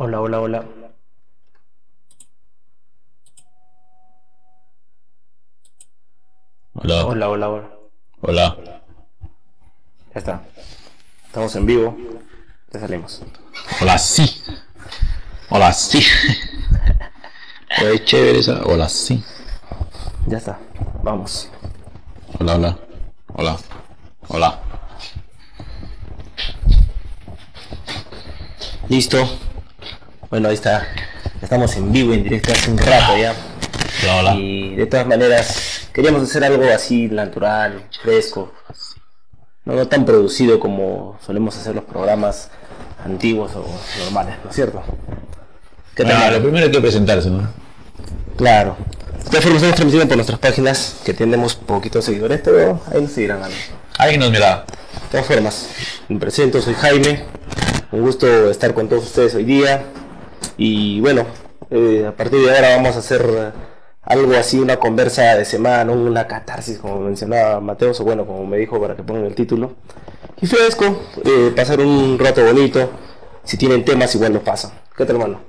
Hola, hola, hola. Hola. Hola, hola, hola. Hola. Ya está. Estamos en vivo. Ya salimos. Hola, sí. Hola, sí. Es chévere esa. Hola, sí. Ya está. Vamos. Hola, hola. Hola. Hola. Listo. Bueno, ahí está. Estamos en vivo, en directo hace un rato ya. Hola. Y de todas maneras, queríamos hacer algo así natural, fresco. No, no tan producido como solemos hacer los programas antiguos o normales, ¿no es cierto? ¿Qué tal? Lo primero hay que presentarse, ¿no? Claro. De todas formas, estamos transmitiendo por nuestras páginas, que tenemos poquitos seguidores, pero ahí nos seguirán algo. Alguien nos mira. De todas formas, me presento, soy Jaime. Un gusto estar con todos ustedes hoy día. Y bueno, eh, a partir de ahora vamos a hacer eh, algo así, una conversa de semana, una catarsis, como mencionaba Mateo, o bueno, como me dijo para que pongan el título. Y fresco, eh, pasar un rato bonito. Si tienen temas, igual lo pasan. ¿Qué tal, hermano?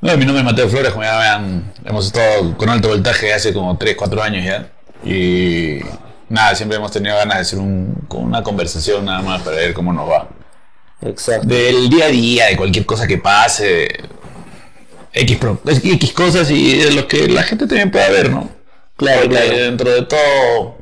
No, mi nombre es Mateo Flores, como ya vean, hemos estado con alto voltaje hace como 3, 4 años ya. Y nada, siempre hemos tenido ganas de hacer un, una conversación nada más para ver cómo nos va. Exacto. Del día a día, de cualquier cosa que pase, X, pro- X cosas y de lo que la gente también pueda ver, ¿no? Claro, Porque claro. dentro de todo,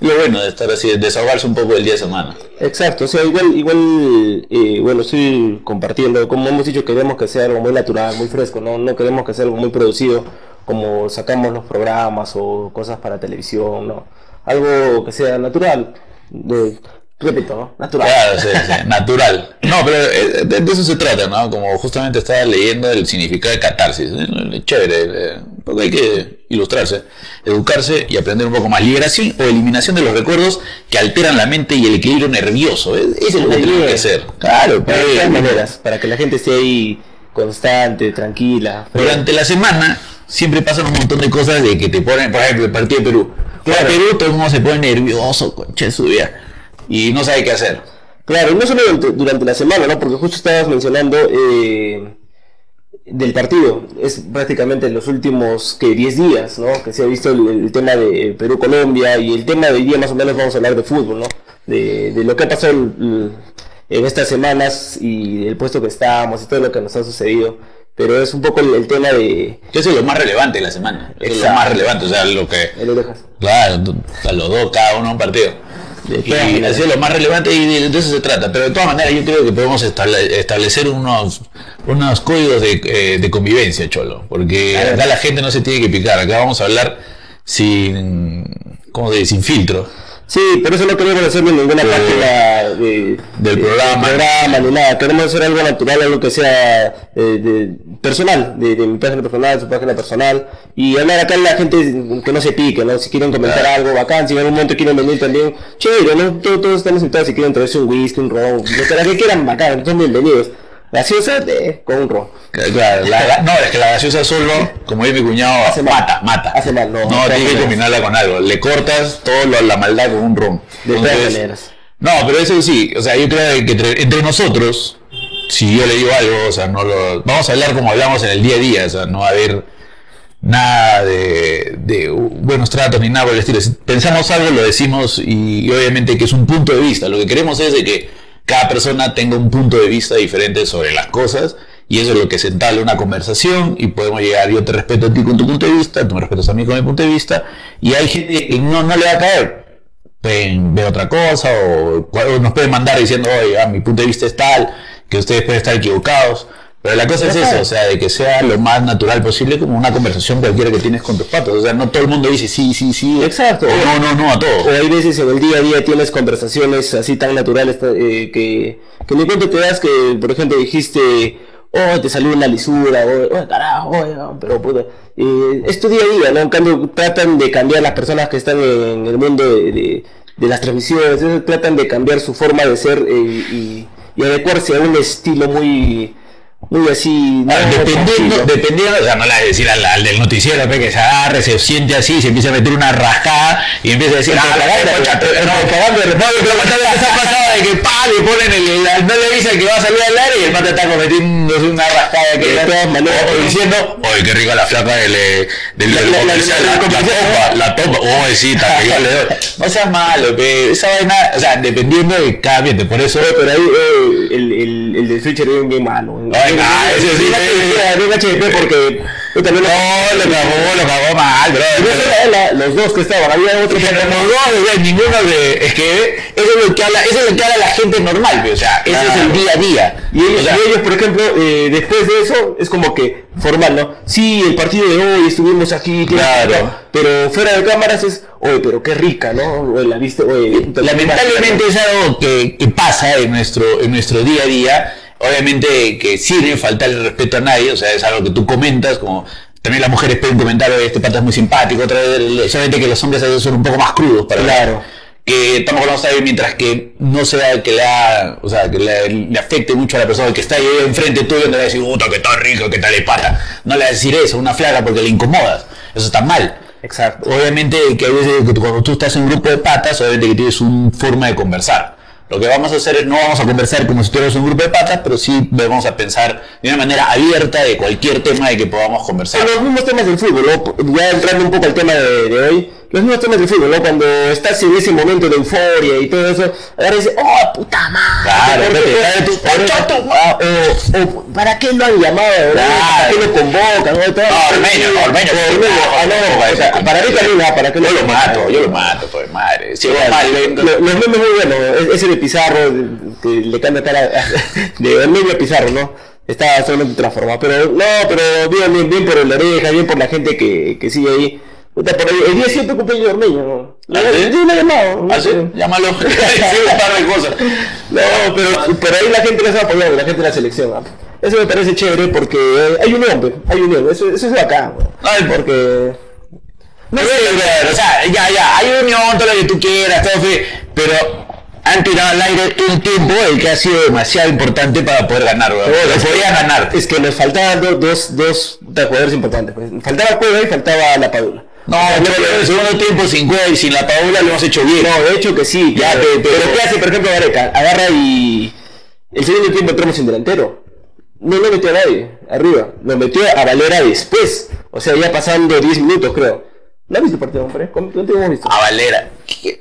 lo bueno de estar así, de desahogarse un poco el día de semana. Exacto, o sea, igual, igual, eh, bueno, estoy compartiendo, como hemos dicho, queremos que sea algo muy natural, muy fresco, no, no queremos que sea algo muy producido, como sacamos los programas o cosas para televisión, no, algo que sea natural, de, repito. Natural. Claro, sí, sí, natural. No, pero eh, de, de eso se trata, ¿no? Como justamente estaba leyendo el significado de catarsis. eh, Chévere, eh, porque hay que ilustrarse, educarse y aprender un poco más. Liberación o eliminación de los recuerdos que alteran la mente y el equilibrio nervioso. Eso es lo que tenemos que hacer. Claro, Pero de todas maneras, para que la gente esté ahí constante, tranquila. Durante la semana siempre pasan un montón de cosas de que te ponen, por ejemplo, el partido de Perú. Claro. Claro. Perú todo el mundo se pone nervioso, concha de su vida, y no sabe qué hacer. Claro, y no solo durante, durante la semana, ¿no? Porque justo estabas mencionando eh, del partido. Es prácticamente los últimos que 10 días, ¿no? Que se ha visto el, el tema de Perú-Colombia y el tema de hoy día más o menos vamos a hablar de fútbol, ¿no? De, de lo que ha pasado en estas semanas y el puesto que estamos y todo lo que nos ha sucedido. Pero es un poco el, el tema de... Eso es lo más relevante de la semana. Es lo más relevante, o sea, lo que... Claro, a los dos, cada uno un partido. Y eso es lo más relevante y de, eso se trata. Pero de todas maneras yo creo que podemos estable- establecer unos, unos códigos de, eh, de convivencia, Cholo. Porque acá la gente no se tiene que picar. Acá vamos a hablar sin... ¿Cómo se dice? Sin filtro. Sí, por eso no queremos hacerlo en ninguna Sí. página de- Del de- programa. del programa ni nada. Queremos hacer algo natural, algo que sea eh, de- personal, de, de mi página personal, su página personal. Y hablar acá la gente que no se pique, ¿no? Si quieren comentar Claro. algo bacán, si en algún momento quieren venir también, chévere, ¿no? Todos, todos estamos invitados, si quieren traerse un whisky, un ron, lo que quieran bacán, son bienvenidos. Gaseosa de, con un ron. Claro, la- la- no, es que la gaseosa solo, como dice mi cuñado, Hace mata, mata. Hace mal, no, No, tienes que combinarla con algo. Le cortas toda la maldad con un ron. De todas Entonces, maneras. No, pero eso sí, o sea, yo creo que entre, entre nosotros, si yo le digo algo, o sea, no lo. Vamos a hablar como hablamos en el día a día, o sea, no va a haber nada de, de buenos tratos ni nada por el estilo. Si pensamos algo, lo decimos y, y obviamente que es un punto de vista. Lo que queremos es de que cada persona tenga un punto de vista diferente sobre las cosas y eso es lo que se entabla una conversación y podemos llegar, yo te respeto a ti con tu punto de vista, tú me respetas a mí con mi punto de vista y hay gente que no, no le va a caer pueden ver otra cosa o, o nos pueden mandar diciendo, oye, ah, mi punto de vista es tal, que ustedes pueden estar equivocados. Pero la cosa es eso, o sea, de que sea lo más natural posible como una conversación cualquiera que tienes con tus patos. O sea, no todo el mundo dice sí, sí, sí. Exacto. o no, no, no a O todo. hay veces en el día a día tienes conversaciones así tan naturales eh, que, que ni cuenta te das que, por ejemplo, dijiste, oh, te salió una lisura, o, oh, carajo, oh, no", pero puta, eh, es tu día a día, ¿no? En cambio, tratan de cambiar las personas que están en el mundo de, de- de las transmisiones, tratan de cambiar su forma de ser eh, y, y adecuarse a un estilo muy, muy así, ¿no? Ah, dependiendo, dependiendo, o sea, no le vas a decir al, al del noticiero que se agarre, se siente así, se empieza a meter una rascada y empieza a decir, ah, la pero- no, propaganda, no, pero ¿qué ha pasado de que pa, le ponen el, no le avisan que va a salir al aire y el pata está cometiéndose una rascada que o diciendo, oye, qué rica la flaca del, eh, del, La- del la- la- comercial, la- la, la la topa, la topa, oye, sí, que yo le doy. No seas malo, pe, esa vaina, o sea, dependiendo de cada ambiente, por eso, Pero ahí eh, el, el, el de Switcher es bien malo. Ese sí, porque yo también lo no, lo cagó, lo cagó mal, bro. Los dos que estaban, había otro que Pero los dos, ninguno de. Es que eso es lo que habla, eso es lo que habla la gente normal, o sea, ese es el día a día. Y ellos, y por ejemplo, eh, después de eso, es como que formal, ¿no? Sí, el partido de hoy estuvimos aquí, Claro. pero fuera de cámaras es, oye, pero qué rica, ¿no? Oye, la viste, oye. lamentablemente es algo que, que pasa en nuestro, en nuestro día a día. Obviamente que sin faltar el respeto a nadie, o sea, es algo que tú comentas, como también las mujeres pueden comentar, "Oye, este pata es muy simpático, otra vez, solamente que los hombres a veces son un poco más crudos para Claro. que estamos hablando de mientras que no sea que le, ha- o sea, que le, le afecte mucho a la persona que está ahí enfrente tuyo, no le va a decir, puta, que está rico, que tal le pata. No le va a decir eso a una flaca porque le incomodas. Eso está mal. Exacto. Obviamente que hay veces cuando tú estás en un grupo de patas, obviamente que tienes una forma de conversar. Lo que vamos a hacer es no vamos a conversar como si tuviéramos un grupo de patas, pero sí vamos a pensar de una manera abierta de cualquier tema de que podamos conversar. Los mismos temas del fútbol, ¿no? ya entrando un poco al tema de hoy, los mismos temas del fútbol, ¿no? Cuando estás en ese momento de euforia y todo eso, ahora dices, oh, puta madre. Claro, ¿por qué- vete, dale tu- por- ¡Ocho, tu- ah, o, ¿para qué lo han llamado? ¿Para qué lo convocan? ¿no? Todo- No, Ormeño, Ormeño, Ormeño, ah, no, o sea, para mí también, ah, ¿para qué Yo lo mato, yo lo mato, pues madre. Si Igual, es mal, lento. lo- Los memes muy buenos, es- ese de Pizarro, de- que le cambia cara de Emilio Pizarro, ¿no? Está solamente transformado, pero no, pero bien, bien, bien por la oreja, bien por la gente que, que sigue ahí. Puta, ahí, el día 7 cumpleaños de Ormeño, ¿no? ¿Ah, sí? Sí, lo he llamado. no ¿Ah, sí? Llámalo. Sí, un par de cosas. No, pero, pero ahí la gente les ha apoyado, la gente de la selección. ¿ah? Eso me parece chévere porque eh, hay unión, pues, hay unión, eso, eso es bacán, ¿no? Ay, porque... No sé, o sea, ya, ya, hay unión, todo lo que tú quieras, todo fe, pero han tirado al aire un tiempo el que ha sido demasiado importante para poder ganar, bro. Lo podían ganar. Es que nos faltaban do- dos, dos jugadores importantes. Pues. Faltaba Cueva y faltaba la Padula. No, pero en el segundo tiempo sin y sin la Paula lo hemos hecho bien. No, de hecho que sí. Ya, pero, pero- pero ¿qué hace, por ejemplo, Gareca? Agarra y... El segundo tiempo entramos sin delantero. No lo metió a nadie arriba. Lo metió a Valera después. O sea, ya pasando 10 minutos, creo. ¿No has visto el partido, hombre? ¿Cómo ¿Cuánto hemos visto? A Valera. ¿Qué?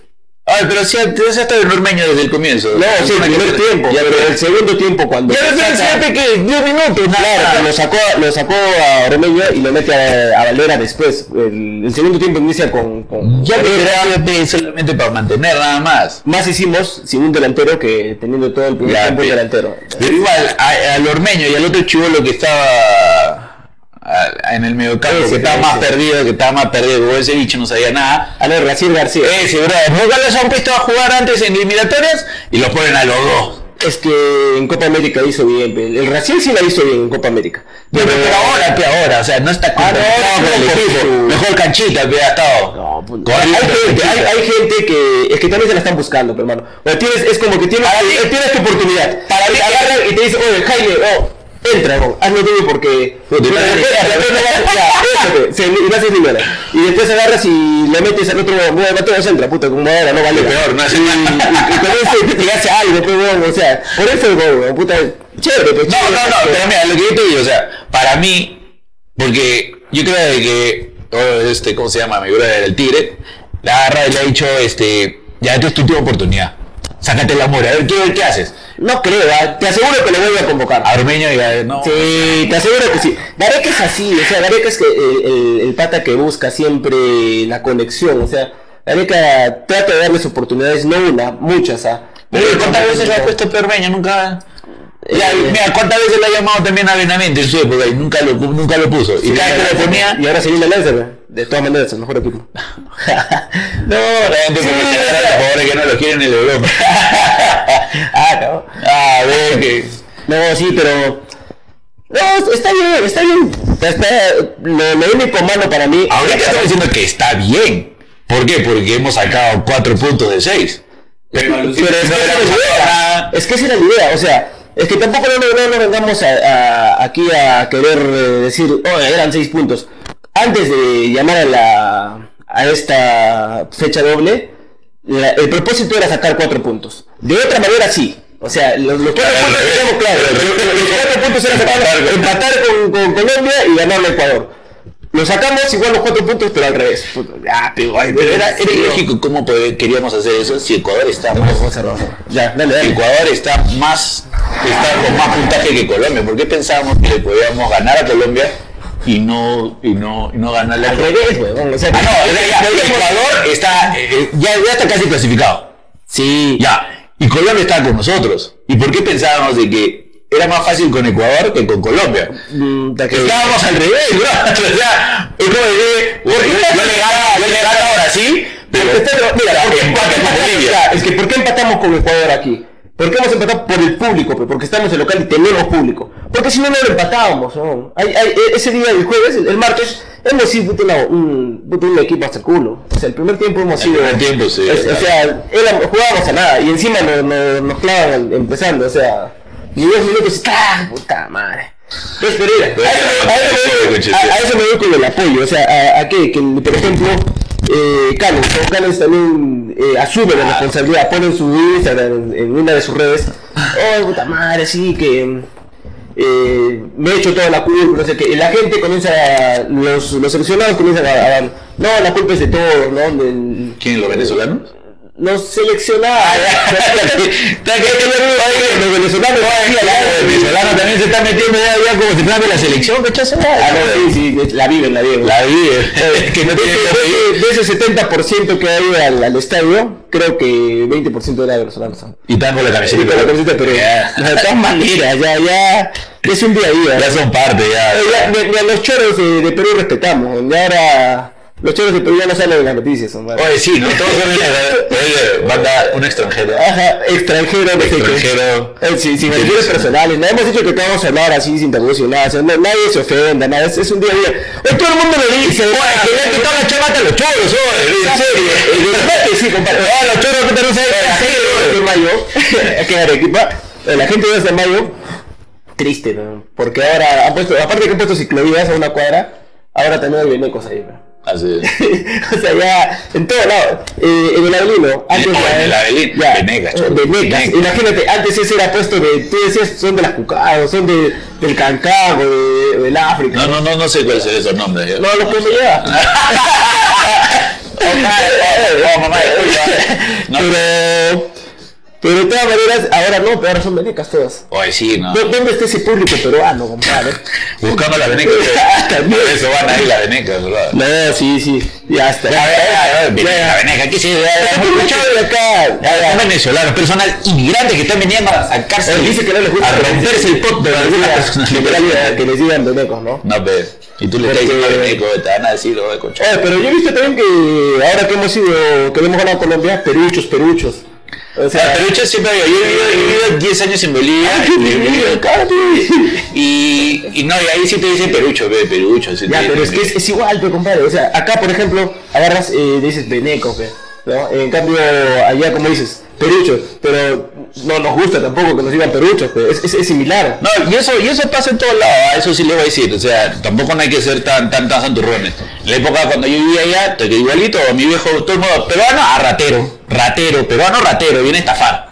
Ay, pero si has estado en Ormeño desde el comienzo. No, sí, el primer tiempo. Ya, pero el segundo tiempo cuando... Ya, pero fíjate que 10 minutos, Claro, pero lo sacó, lo sacó a Ormeño y lo mete a, a Valera después. El, el segundo tiempo inicia con... con Ya era solamente para mantener nada más. Más hicimos sin un delantero que teniendo todo el primer Ya, tiempo un pe- delantero. Pero igual, al Ormeño y al otro chivolo que estaba a- en el mediocampo, Ese, que estaba más perdido, que estaba más perdido, ese bicho no sabía nada. A ver, Raciel García. Ese, bro, nunca los han puesto a jugar antes en eliminatorias y los ponen a los dos. Es que en Copa América hizo bien. El Raciel sí la hizo bien en Copa América. Pero, pero ahora, que ahora, o sea, no está Ah, no, Mejor canchita que ha estado. No, pues, hay, gente, hay, gente que es que también se la están buscando, pero hermano. O sea, tienes, es como que tienes, tienes tu oportunidad. Para mí- agarran y te dicen, oye, Jaime, oh, entra, no, hazlo tuyo porque. Te no se- y no después agarras y le metes al otro mateo, se entra, puta, como ahora, no vale. Peor, no hace y, te hace algo, pues, o sea, por eso, puta, chévere, pues, No, chévere, no, no, pues. pero mira, lo que yo te digo, o sea, para mí, porque yo creo que, oh, este, ¿cómo se llama? Mi brother, el Tigre, la agarra y le ha dicho, este, ya esta es tu última oportunidad. Sácate el amor, a ver, ¿qué, qué haces? No creo, ¿ah? te aseguro que lo vuelve a convocar. A Ormeño y a, no. Sí, te aseguro que sí. Gareca es así, o sea, Gareca es que el, el- el pata que busca siempre la conexión, o sea, Gareca trata de darles oportunidades, no una, muchas, ¿ah? Pero ¿cuántas veces le ha puesto Ormeño? Nunca... Eh, mira, ¿cuántas veces le ha llamado también a Benavente en su época y nunca lo, nunca lo puso? Y cada vez que lo ponía... Y ahora se viene el Lance, ¿verdad? de todas maneras, es el mejor equipo. No, la gente Sí, porque sí, que no lo quieren en Europa. ah, no. ah, ve que... No, sí, pero. No, está bien, está bien. Está, lo, lo único malo para mí. Ahorita estamos diciendo que está bien. ¿Por qué? Porque hemos sacado 4 puntos de 6. Pero, Pero es que, esa era la idea. nada. es que esa era la idea, o sea, es que tampoco no, no, no vengamos a, a- aquí a querer eh, decir, oh, eran seis puntos. Antes de llamar a la a esta fecha doble, la- el propósito era sacar cuatro puntos. De otra manera sí. O sea, los, los cuatro puntos. Al Los, cuatro puntos era sacar, empatar con, con Colombia y ganarle a Ecuador. Lo sacamos igual los cuatro puntos, pero al revés. Ya, pero, ay, Pero era, era ilógico cómo queríamos hacer eso si Ecuador está más. Ya, dale, dale. Ecuador está más está con más puntaje que Colombia. ¿Por qué pensábamos que le podíamos ganar a Colombia y no y no y no ganarle a Al revés, weón. O sea, Ah, no, ya, ya, Ecuador está eh, ya, ya está casi clasificado. Sí. Ya. Y Colombia está con nosotros. ¿Y por qué pensábamos de que era más fácil con Ecuador que con Colombia? Mm, que- Estábamos al revés, bro. O sea, es como decir, yo, yo le gano, a Brasil, pero está- mira, porque- Bolivia. ya, es que ¿por qué empatamos con Ecuador aquí? ¿Por qué hemos empatado por el público? pe? Porque estamos en local y tenemos público. Porque si no, no lo empatábamos. ¿no? Hay- hay- e- ese día del jueves, el, el martes, hemos sido un, un equipo hasta el culo. O sea, el primer tiempo hemos El sido. primer tiempo, sí, O, o sea, era- jugábamos a nada y encima nos, nos, nos clavan empezando. O sea, ni dos minutos y ¡ah! ¡Puta madre! Entonces, pero mira, a eso, me voy- con el apoyo. O sea, a, a qué? que por ejemplo, eh, Canes, ¿no? Canes también eh, asume la responsabilidad, pone en su Instagram, en, una de sus redes, oh puta madre, sí, que eh, me he hecho toda la culpa, no sé qué. Y la gente comienza, a- los, los seleccionados comienzan a, a dar, no, la culpa es de todos, ¿no? Del- ¿Quién, los venezolanos? Los seleccionados. los venezolanos, El venezolano también se está metiendo ya, como si fuera de la selección, ¿cachaste? Ah, no, sí, sí, la viven, la viven. La vi, que no De ese, de ese 70% que ha ido al, al estadio, creo que 20% era venezolanos. Y están con la Sí, camiseta. con la camiseta, pero Ya. de todas maneras, ya, ya, es un día a día. Ya son parte, ya. Eh, los choros de, de Perú respetamos, ya ahora los de Perú ya no salen en las noticias, son Oye, sí, ¿no? Todos Oye, banda, un extranjero. Ajá, extranjero, no sé qué. Extranjero. Eh, sí, sin personales, no hemos dicho que te vamos a hablar así sin tabús nada, o sea, no- nadie se ofenda, nada, es, es un día a día. Hoy todo el mundo lo dice, Oye, que chamata los choros, oye, en serio. De verdad que sí, compadre. Ah, los choros que saben La de en Arequipa, la gente de Mayo, triste, ¿no? Porque ahora han puesto, aparte que han puesto ciclovías a una cuadra, ahora también hay venecos ahí, ¿no? Así o sea, ya, en todo lado, eh, en el Avelino, antes ya- en el Avelino, ya, imagínate, antes ese era puesto de, tú decías, son de las cucadas, son de, del Cancán, de, del África. No, no, no, no sé cuáles son esos nombres. yo. No, los que me lleva. Mamá, disculpa. No, Pero, pero de todas maneras, ahora no, pero ahora son venecas todas. Oye, sí, no. ¿Dó- ¿Dónde está ese público peruano, compadre? Buscando la veneca. También. Por eso van ahí la veneca, ¿verdad? No, sí, sí, ya está. A ver, a ver, la veneca, aquí sí. De acá. Son venezolanos, personal inmigrantes que están viniendo a sacarse. Dice que no les gusta A romperse el pot de alguna personalidad. que les digan venecos, ¿no? No, pero. Y tú le estás diciendo veneco, te van a decir, oye, concha. Oye, pero yo he visto también que ahora que hemos ido, que hemos ganado a Colombia, peruchos, peruchos. O sea, sea, Perucho siempre. Yo he vivido, he vivido 10 años en Bolivia. y, y no, y ahí sí te dicen Perucho, ve, Perucho. sí Ya, pero es que es, es igual, pe, compadre. O sea, acá, por ejemplo, agarras, eh, dices veneco, pe, ¿no? En cambio, allá, como dices, perucho. Pero no nos gusta tampoco que nos digan peruchos, pe. Es, es, es similar. No, y eso, y eso pasa en todos lados, ah, eso sí le voy a decir, o sea, tampoco no hay que ser tan, tan, tan santurrones. En la época cuando yo vivía allá, igualito, mi viejo, todo el mundo, peruano, ah, ratero, ratero, peruano, ratero, viene a estafar.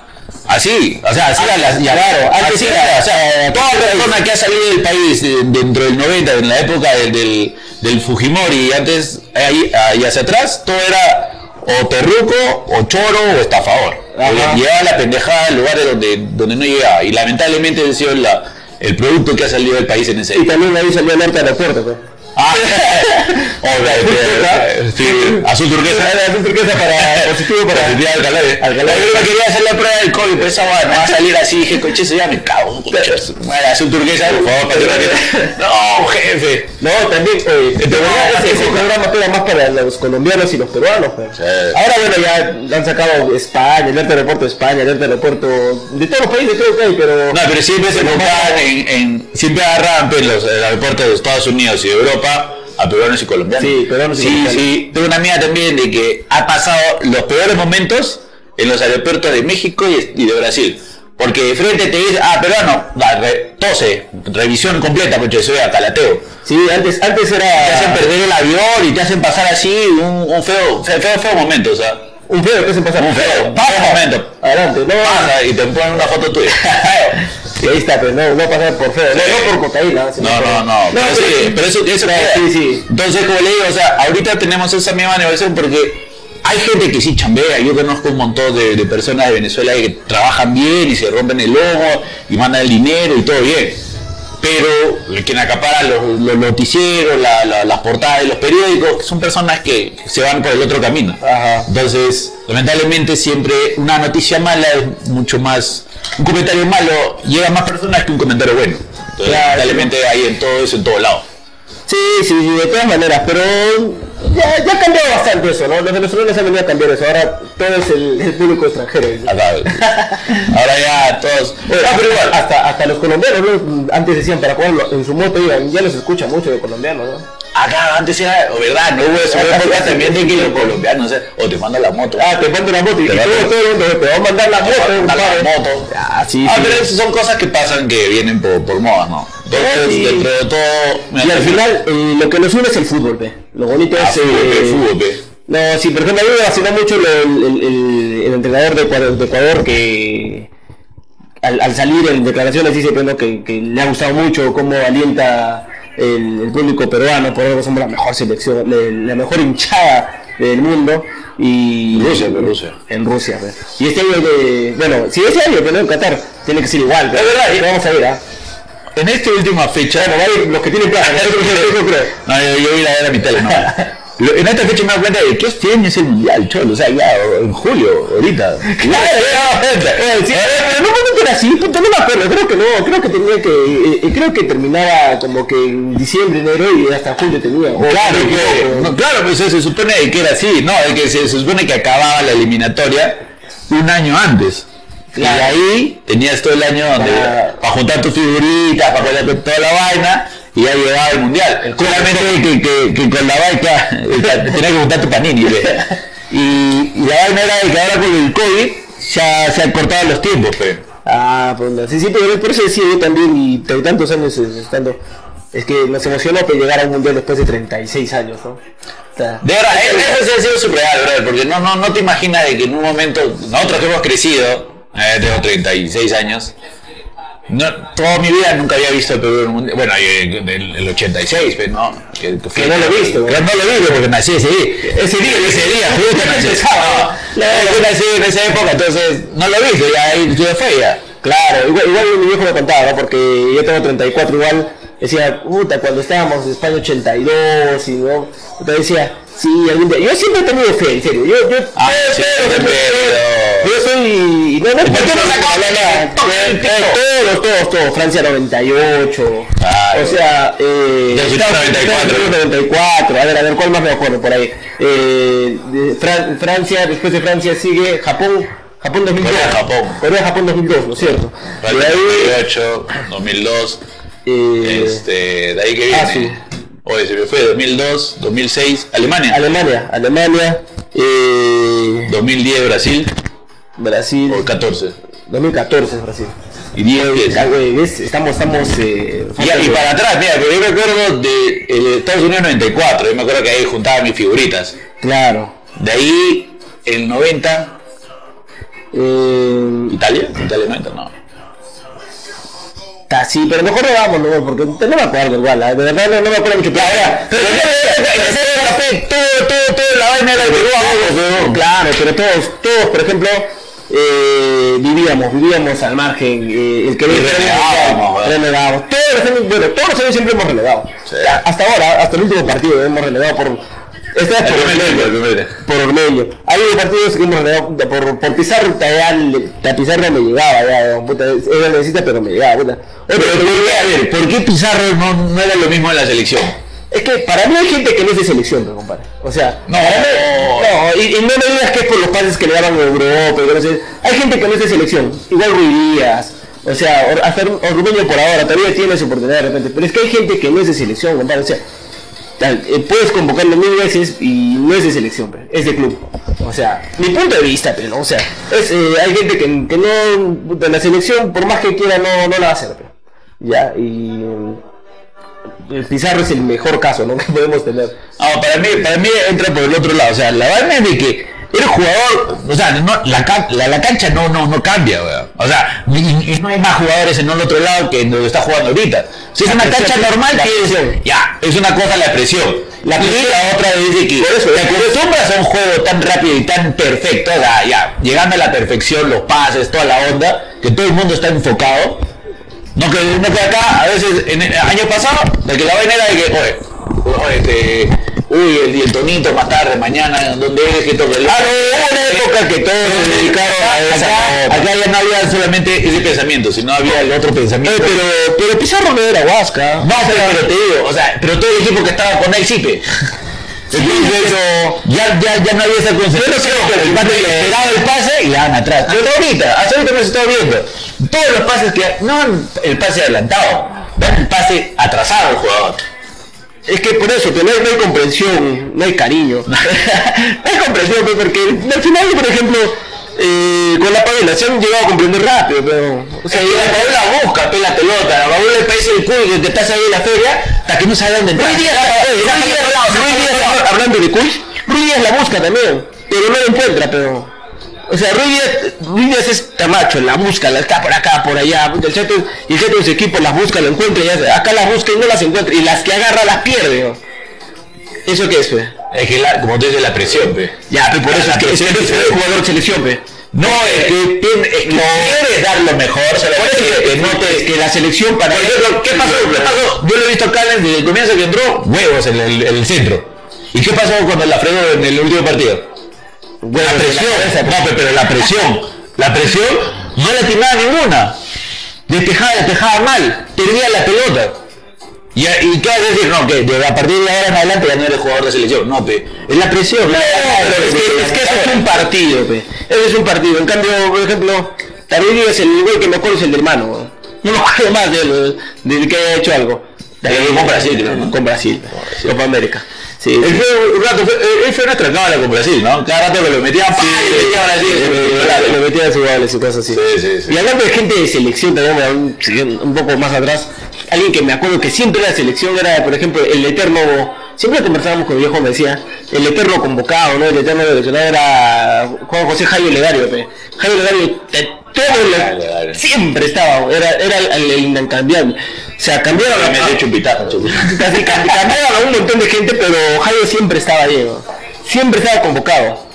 Así, o sea, así era la, ya, claro, antes así era- o sea, toda persona que ha salido del país eh, dentro del 90, en la época del, del, del Fujimori, y antes, ahí, ahí hacia atrás, todo era o terruco, o choro, o estafador. Ajá. Llevaba la pendejada a lugares donde, donde no llegaba. Y lamentablemente ha sido la, el producto que ha salido del país en ese Y también ahí salió el norte aeropuerto, pe. Ah, Obvio, sí, azul turquesa. Azul turquesa para positivo para Positivo al calor. al calor. Yo me quería hacer la prueba del COVID, pero esa va, a salir así. Dije, coche, eso ya me cago. Bueno, azul turquesa, por favor, patrocíname. No, jefe. No, también, eh, de verdad, ese, ese programa pega más para los colombianos y los peruanos. pe. Sí. Ahora, bueno, ya han sacado España, el aeropuerto de España, el aeropuerto de todos los países, creo que hay, pero. No, pero siempre se enfocaban en, siempre agarraban pues, los el aeropuertos de Estados Unidos y de Europa a peruanos y colombianos. Sí, peruanos y sí, colombianos. Sí, tengo una amiga también de que ha pasado los peores momentos en los aeropuertos de México y, de Brasil. Porque de frente te dice, ah, peruano, da, re- tose, revisión completa, porque soy a calateo. Sí, antes, antes Te hacen era. perder el avión y te hacen pasar así un, un feo, feo, feo, feo momento, o sea. Un feo, ¿qué se pasa? Un feo. Un momento. Adelante, no. Pasa y te ponen una foto tuya. Sí, ahí está, pero no, no pasar por feo, no, no por cocaína. No, por- no, no. Pero, sí. pero eso, eso sí, sí. Entonces, como le digo, o sea, ahorita tenemos esa misma negociación porque hay gente que sí chambea. Yo conozco un montón de, de personas de Venezuela que trabajan bien y se rompen el lomo y mandan el dinero y todo bien. Pero quien acapara los, los noticieros, la- la- las portadas de los periódicos, son personas que se van por el otro camino. Ajá. Entonces, lamentablemente siempre una noticia mala es mucho más, un comentario malo llega a más personas que un comentario bueno. Entonces, Claro. lamentablemente hay en todo eso, en todo lado. Sí, sí, sí, de todas maneras, pero ya, ya ha cambiado bastante eso, ¿no? Los venezolanos han venido a cambiar eso, ahora todo es el, el público extranjero. ¿sí? Ahora ya todos. Ah, pero igual, hasta, hasta los colombianos, ¿no? Antes decían para jugar en su moto, iban, ya los escucha mucho de colombianos, ¿no? Acá antes era, o verdad, no hubo Acá época también de que los colombianos, eh, o te mandan la moto. Ah, te mando la moto y, Te y todo, todo el mundo te va a mandar la moto, compadre. la moto. Ah, sí, Ah, sí. pero esas son cosas que pasan que vienen por, por moda, ¿no? Entonces, Sí. dentro de todo. Y al final, eh, lo que nos une es el fútbol, pe. Lo bonito Ah, es... fútbol, eh, fútbol. No, sí, por ejemplo, a mí me vaciló mucho el, el- el- el entrenador de Ecuador, de Ecuador que al, al salir en declaraciones dice pues, ¿no? que, que le ha gustado mucho cómo alienta el, público peruano, por eso somos la mejor selección, la, la mejor hinchada del mundo. Y Rusia, pe, Rusia. En Rusia, pe. Y este año, de, bueno, si ese año, pero en Qatar, tiene que ser igual. pe. Es verdad, vamos a ver, ¿ah? En esta última fecha. Bueno, los que tienen plata, nosotros no yo, yo voy a ir a mi tele, no. En esta fecha me doy cuenta de que este año es el mundial, cholo. O sea, ya en julio, ahorita. Claro, eh, sí, que era así, no me acuerdo, creo que no, creo que tenía que, eh, eh, creo que terminaba como que en diciembre, enero y hasta julio tenía. Claro, que, claro, pues se supone que era así, ¿no? Es que se, se supone que acababa la eliminatoria un año antes. Claro. Y ahí tenías todo el año donde, Para- para juntar tus figuritas, para juntar toda la vaina, y ya llegaba el mundial. Solamente que, que, que con la vaina tenías que juntar tu panini. Y, y la vaina era de que ahora con el COVID ya se han cortado los tiempos, pe. Ah, pues no, sí, sí, pero por eso decía yo también, y tantos años estando, es que nos emocionó que llegar a un mundial después de 36 años, ¿no? O sea, De verdad, eso ha sido surreal, brother, porque no, no, no te imaginas de que en un momento, nosotros que hemos crecido, eh, tengo 36 años, no, toda mi vida nunca había visto el Perú en un mundial, bueno, del el 86, pero no, que, que Que no lo he visto, que no lo he visto porque nací ese día, ese día, ese día, nací, no, yo nací en esa época, entonces no lo he visto, ya ahí yo fue ya. Claro, igual, igual mi viejo me contaba, ¿no? Porque yo tengo 34 igual, decía, puta, cuando estábamos en España 82 y no, puta, decía, sí, algún día, yo siempre he tenido fe, en serio, yo, yo, Ah, pero- sí, pero- pero- soy, no, no, ¿Por qué no todos, todos, todos, Francia 98, Claro. o sea, eh, Yo soy Estados 94. Unidos 94, a ver, a ver, ¿cuál más me acuerdo por ahí? Eh, Francia, después de Francia sigue Japón, Japón 2002. Corea, Japón. Corea, Japón 2002, ¿no es cierto? De ahí, 98, 2002, eh, este, de ahí que viene. ah, sí. Oye, se me fue 2002, 2006, Alemania, Alemania, Alemania, eh, 2010 Brasil, Brasil, o 14. 2014 Brasil. Y 10 10. Ah, güey, ¿ves? Estamos, estamos, eh, Y, y para atrás, mira, pero yo me acuerdo de eh, Estados Unidos 94, yo me acuerdo que ahí juntaba mis figuritas. Claro. De ahí, el 90, Eh, Italia, Italia 90, no. sí, pero mejor no vamos, ¿no? Porque no me acuerdo igual, ¿ah? de verdad no, no me acuerdo mucho. Pero, todo, todo, todo la vaina era de Perú Claro, pero todos, todos, por ejemplo, eh, vivíamos, vivíamos al margen, eh, el que relegábamos, relegamos. Todos los años, bueno, todos los años siempre hemos relegado. Sí. Hasta ahora, hasta el último partido hemos relegado por. Esta El por primer. Por Ormeño. Hay partidos que hemos relegado por, por Pizarro, la Pizarro me llegaba, ya, puta, ella necesita, pero me llegaba, puta. Pero, pero, a ver, ¿por qué Pizarro no, no era lo mismo en la selección? Es que para mí hay gente que no es de selección, pero, compadre. O sea, No. para mí- no, y, y no me digas que es por los pases que le daban en Europa, y no sé. Hay gente que no es de selección, igual Ruiz Díaz, o sea, hasta Or- Ormeño por ahora todavía tiene su oportunidad de repente, pero es que hay gente que no es de selección, compadre. O sea, eh, puedes convocarlo mil veces y no es de selección, pero es de club. O sea, mi punto de vista, pero, ¿no? o sea, es, eh, hay gente que, que no, puta, la selección, por más que quiera, no, no la va a hacer, pero. Ya, y. El Pizarro es el mejor caso, ¿no? Que podemos tener. No, para mí, para mí entra por el otro lado. O sea, la vaina es de que eres jugador, o sea, no, la, la, la cancha no, no, no cambia, weón. O sea, y, y no hay más jugadores en el otro lado que en donde está jugando ahorita. Si es La una presión, cancha normal, que es, ya, es una cosa la presión. La y presión. la otra es de que Por eso, te acostumbras a un juego tan rápido y tan perfecto, o sea, ya, llegando a la perfección, los pases, toda la onda, que todo el mundo está enfocado. No que, no que acá, a veces, en el año pasado, de que la vaina era de que, oye, oye, este, uy, el, el tonito más tarde, mañana, donde es que toque el Claro, hubo una época que todos se dedicaron a esa Acá, acá ya no había solamente ese pensamiento, sino había el otro pensamiento. Eh, pero, pero Pizarro no era Huasca. No, pero, pero te digo, o sea, pero todo el equipo que estaba con él Entonces, ya, ya, ya no había esa concentración. el pase esperaba el pase y le daban atrás. Pero ahorita, hasta ahorita me se estaba viendo. Todos los pases que. No el pase adelantado, dan el pase atrasado al jugador. Es que por eso, que no hay, no hay comprensión, no hay cariño. no hay comprensión, pues, porque al final, por ejemplo, eh, con la Pavela se han llegado a comprender rápido, pero... O sea, la Paula busca pe, la pelota, la Paula le parece el culo que te estás ahí en la feria, hasta que no sabe dónde entrar. Díaz, Ruiz Díaz, Ruiz Díaz, hablando de Ruiz Díaz la busca también, pero no la encuentra, pero... O sea, Ruiz Díaz es tamacho, la busca, la está por acá, por allá, el Cheto, y el Cheto de su equipo las busca, la encuentra, y acá las busca y no las encuentra, y las que agarra las pierde, ¿no? ¿Eso qué es, fe? Es que, la, como te dice, la presión, pe. Ya, pe, por eso La es que es es es- jugador de selección, pe. No, es que, tiene- es que quieres dar lo mejor, que, que no te... Que la selección para... Por ejemplo, ¿qué pasó? ¿Qué pasó? Yo lo he visto acá desde el comienzo que entró, huevos en el, en el centro. ¿Y qué pasó cuando la fregó en el último partido? Bueno, la presión, no, pe- pero la presión, la presión no la tiraba ninguna. Despejaba, despejaba mal, perdía la pelota. ¿Y, y qué vas a decir? No, que de- a partir de ahora en adelante ya no eres jugador de selección. No, pe, es la presión. la- es que, es que eso es un partido, pe. Eso es un partido. En cambio, por ejemplo, David es el igual que me acuerdo es el del hermano. No me acuerdo más de del que haya hecho algo. Eh, con Brasil, ¿no? Con Brasil, Copa América. Sí, Él sí. fue un rato, fue, él fue nuestra cámara con Brasil, ¿no? Cada rato que lo metía a Brasil. Le- Le metía a su gol, su así. Sí, sí, sí. Y hablando de gente de selección, también un, poco más atrás, alguien que me acuerdo que siempre era de selección era, por ejemplo, el eterno, siempre conversábamos con el viejo, me decía, el eterno convocado, ¿no? El eterno seleccionado era Juan José Jairo Legario, pe. Jairo Legario, todo lo- Legario. siempre estaba, era, era el, el incambiable. O sea, cambiaron Me a, dio chupitazo, chupitazo. Casi cam- cambiaron a un montón de gente, pero Jairo siempre estaba ahí, ¿no? siempre estaba convocado.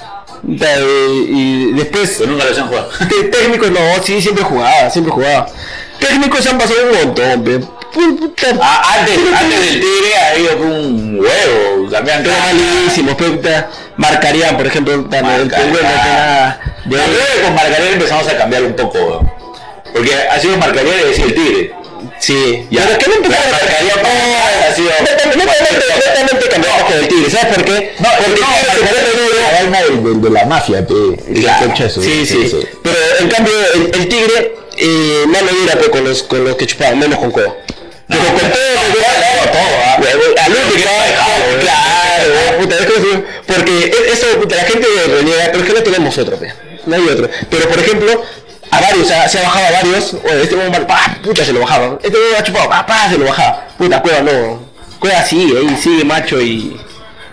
Y después Pero nunca lo hacían jugar. Té- técnicos no, sí, siempre jugaba, siempre jugaba. Técnicos han pasado un montón, pe. Ah, antes, antes del Tigre ha ido con un huevo, cambian pero malísimos. Marcarían, por ejemplo, el Marcarían. Yo de- con Margarel empezamos a cambiar un poco. Porque ha sido Margarel y decía el Tigre. Sí, Ya. pero que no empezaron a sido. Netamente cambiamos con el Tigre, ¿sabes por qué? No, porque no, el Tigre del- de la mafia, de su- sí, sí, Pero en cambio, el, tigre eh, no lo pues, con los, con los que chupaban, menos con Cueva. Pero con todo, todo, ¿ah? Al ¿eh? claro, puta, es como- porque e- eso, la gente reniega, pero es que no tenemos otro, pe. no hay otro. Pero por ejemplo, a varios, se ha- se ha bajado a varios, oye, este bomba, pa, puta, se lo bajaba. Este bomba ha chupado, pa, pa, se lo bajaba. Puta, Cueva no. Cueva sigue, ahí sigue macho y,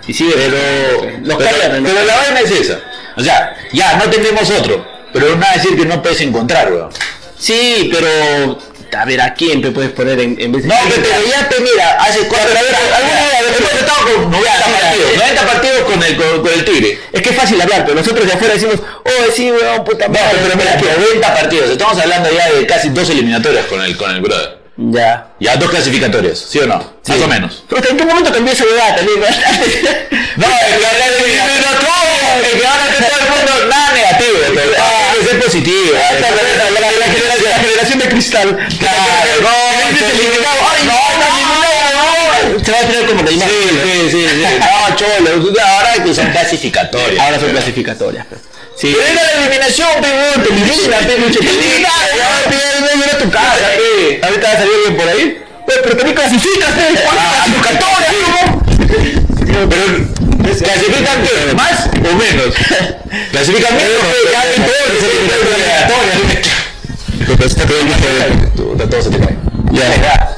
y sigue, pero los Pero, callan, pero la vaina es esa. O sea, ya, no tenemos otro. Pero nada decir que no puedes encontrar, weón. Sí, pero a ver a quién te puedes poner en, en vez de No, pero ya te mira, hace cuatro a ver, hemos estado con 90 mira, partidos, eh, 90 partidos con el, con, con el Tigre. Es que es fácil hablar, pero nosotros de afuera decimos, oh sí, weón, puta No, madre. pero mira, 90 partidos, estamos hablando ya de casi dos eliminatorias con el, con el brother. Ya. Ya dos clasificatorias, ¿sí o no? Más o menos. Pero ¿en qué momento cambió esa edad también? No, el que ahora el que ahora todo el mundo, nada negativo, ah, es ser positivo. Cristal. Claro, eliminado. Ay, no, no, no, Se va a tirar como Neymar. Sí, sí, sí, sí. No, cholo, ahora que son clasificatorias. Ahora son clasificatorias. Sí. Pero era la eliminación, te elimina, te elimina, tu casa. Ahorita va a salir alguien por ahí. Oye, pero también clasificas. Ah, clasificatorias, Pero, ¿clasifican qué? ¿Más o menos? ¿Clasifican menos? Pe, todo se eliminatoria. Todo se te cae. Ya.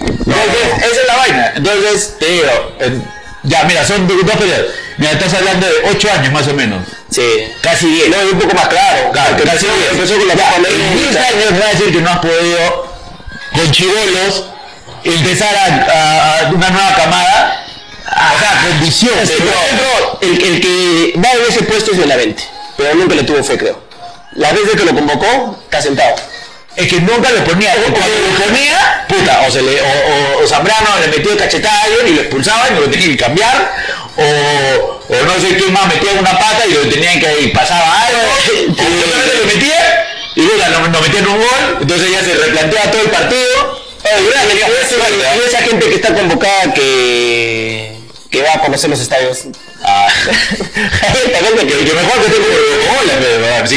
Entonces, esa es la vaina. Entonces, te digo, en- ya, mira, son do- dos periodos. Mira, estás hablando de 8 años más o menos. Sí. Casi 10. No, un poco más claro. Claro, porque casi empezó, 10. empezó con la Ya, en 10 América. años va a decir que no has podido con chivolos empezar a, a una nueva camada. O sea, con visión. Es que, por ejemplo, el, el que va en ese puesto es Benavente, pero nunca le tuvo fe, creo. La vez de que lo convocó, está sentado. Es que nunca lo ponía. O cuando lo ponía, puta, o, se le, o, o- o Zambrano le metió cachetada a alguien y lo expulsaban y lo tenían que cambiar. O, o no sé quién más metía una pata y lo tenían que y pasaba algo. Simplemente lo metía y puta, no, no metían un gol. Entonces ya se replantea todo el partido. Oye, y, y esa gente que está convocada que, que va a conocer los estadios. Ah. Que, que mejor que tengo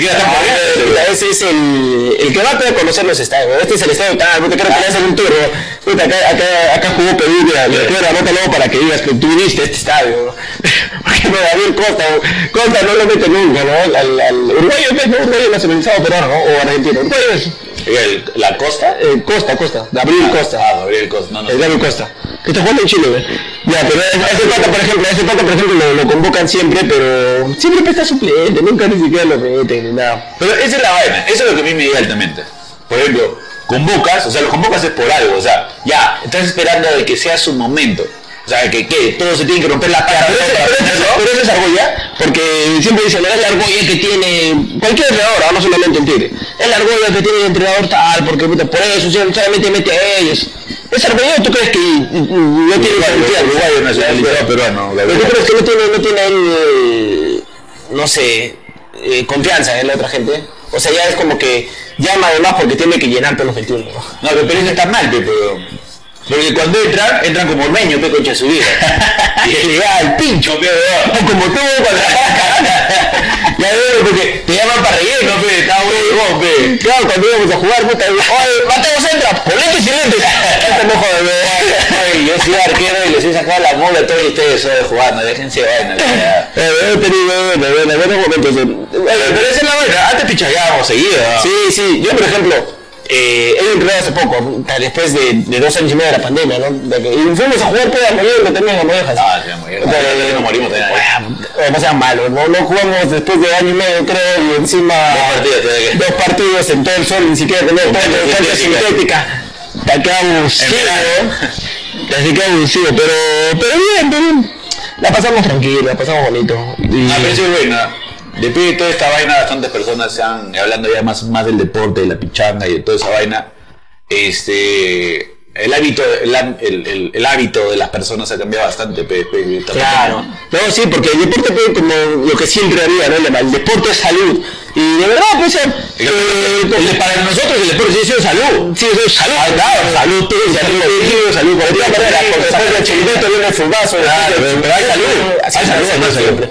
están poniendo. Puta, Ese es el, el que va a poder conocer los estadios. Este es el estadio tal, puta, creo que le hacen un tour. Puta, acá, acá, acá jugó Perú, mira, le quiero la nota luego para que digas que tú viste este estadio. Porque no, David Costa, Costa no lo mete nunca, ¿no? Al, al, uruguayo. ¿no? Uruguayo nacionalizado peruano, ¿no? O argentino. Uruguayo es. El- ¿La Costa? Eh, Costa, Costa. Gabriel Costa. Ah, Gabriel Costa. No, no. El Gabriel Costa. Que está jugando en Chile, ¿ves? Ya, pero ese pata, por ejemplo, ese pata, por ejemplo, lo, lo convocan siempre, pero siempre está suplente, nunca ni siquiera lo meten ni nada. Pero esa es la vaina, eso es lo que a mí me llega altamente. Por ejemplo, convocas, o sea, los convocas es por algo, o sea, ya, estás esperando de que sea su momento. O sea, que, que todos se tienen que romper la cara. Pero pero ese es Argolla, porque siempre dicen, es la Argolla que tiene cualquier entrenador, no solamente en Tigre, es la Argolla que tiene el entrenador tal, porque puta, por eso solamente mete a ellos. ¿Es Argolla tú crees que no tiene confianza? Uruguayo nacionalizado peruano, Pero tú crees que no tiene, no tiene eh, no sé, eh, confianza en la otra gente? O sea, ya es como que llama además porque tiene que llenar todos los 21. ¿no? Pero eso está mal, pe, pero... Porque cuando entran, entran como ormeño, pe, concha su vida. y le da al pincho, pe, como tú cuando Ya veo, porque te llaman para relleno, pe, está bueno, pe. Claro, cuando íbamos a jugar, puta, oye, Mateo entra, lentes y lentes. Este no jode, Ay, yo soy arquero y les he sacado la mola a todos ustedes hoy jugando, déjense vaina. Eh, eh. Pero, esa es la vaina, antes pichagábamos seguido. Sí, sí, yo por ejemplo, eh, entrenado hace poco, después de, de dos años y medio de la pandemia, ¿no? De que, y fuimos a jugar toda la que también a Mollejas. Ah, sí. Nosotros nos morimos ahí. Eh, no malos, ¿no? no jugamos después de año y medio, creo, y encima Dos partidos, dos partidos en todo el sol, ni siquiera Con cancha sintética. verano. así que abusivo, pero, pero bien, pero bien. La pasamos tranquila, la pasamos bonito. Y- Ah, pero sí es buena. Después de toda esta vaina, bastantes personas se han, hablando ya más, más del deporte, de la pichanga y de toda esa vaina, este, el hábito, el, el- el- hábito de las personas ha cambiado bastante. pe- Claro. No, sí, porque el deporte fue como lo que siempre había, ¿no? El deporte es salud. Y de verdad, pues, eh, El- eh, para nosotros el deporte sí es salud. Sí, eso es salud. Ah, claro, salud, tú, salud, salud, por sacar el pero- hay salud, hay salud, siempre.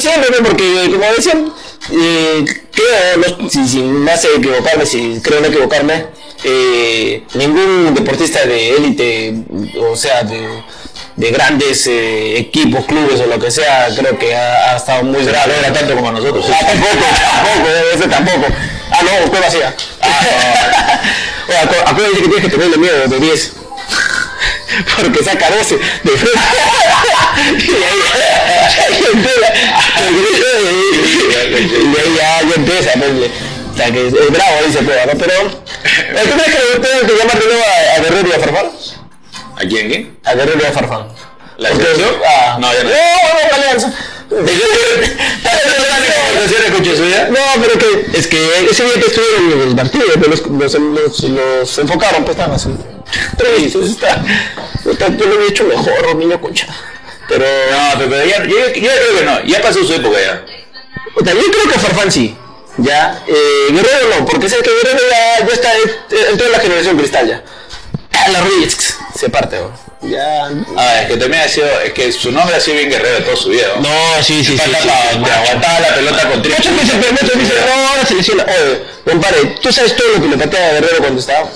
Siempre, porque como decían, eh, creo, no, si, si me hace equivocarme, si creo no equivocarme, eh, ningún deportista de élite, o sea, de, de grandes eh, equipos, clubes o lo que sea, creo que ha, ha estado muy grave. No era tanto como nosotros. Ah, tampoco, tampoco, ese tampoco. Ah, no, Cueva hacía. Oye, acu- acuérdate que tienes que tenerle miedo de 10. Porque saca 12 de frente. y ahí, ya, ya empieza. pues, O sea, que es, bravo, dice Cueva, ¿no? Pero, ¿eh, ¿tú crees que tengo que llamar de nuevo a, a Guerrero y a Farfán? ¿A quién, quién? A Guerrero y a Farfán. ¿La selección? Ah, No, ya no. No, no, Alianza. No, pero que es que ese día que estuvieron en el partido, pero los, los, los, enfocaron, pues estaban así. Tristes, está. está- Yo lo he hecho mejor, niño concha. Pero No, pero, pero ya, yo creo que no, ya pasó su época ya. también creo que Farfán sí. Ya, eh, Guerrero no, porque sé que Guerrero ya, ya está eh, entró en la generación cristal ya. Ah, la rodilla se parte, ¿no? Ya. Ah, es que también ha sido, es que su nombre ha sido bien guerrero toda su vida. ¿no? No, sí, sí, sí. Sí, sí, macho. aguantaba la pelota con tres. Muchos dicen, pero muchos dicen, no, ahora selecciona. Oye, compadre, ¿tú sabes todo lo que le pateaba a Guerrero cuando estaba?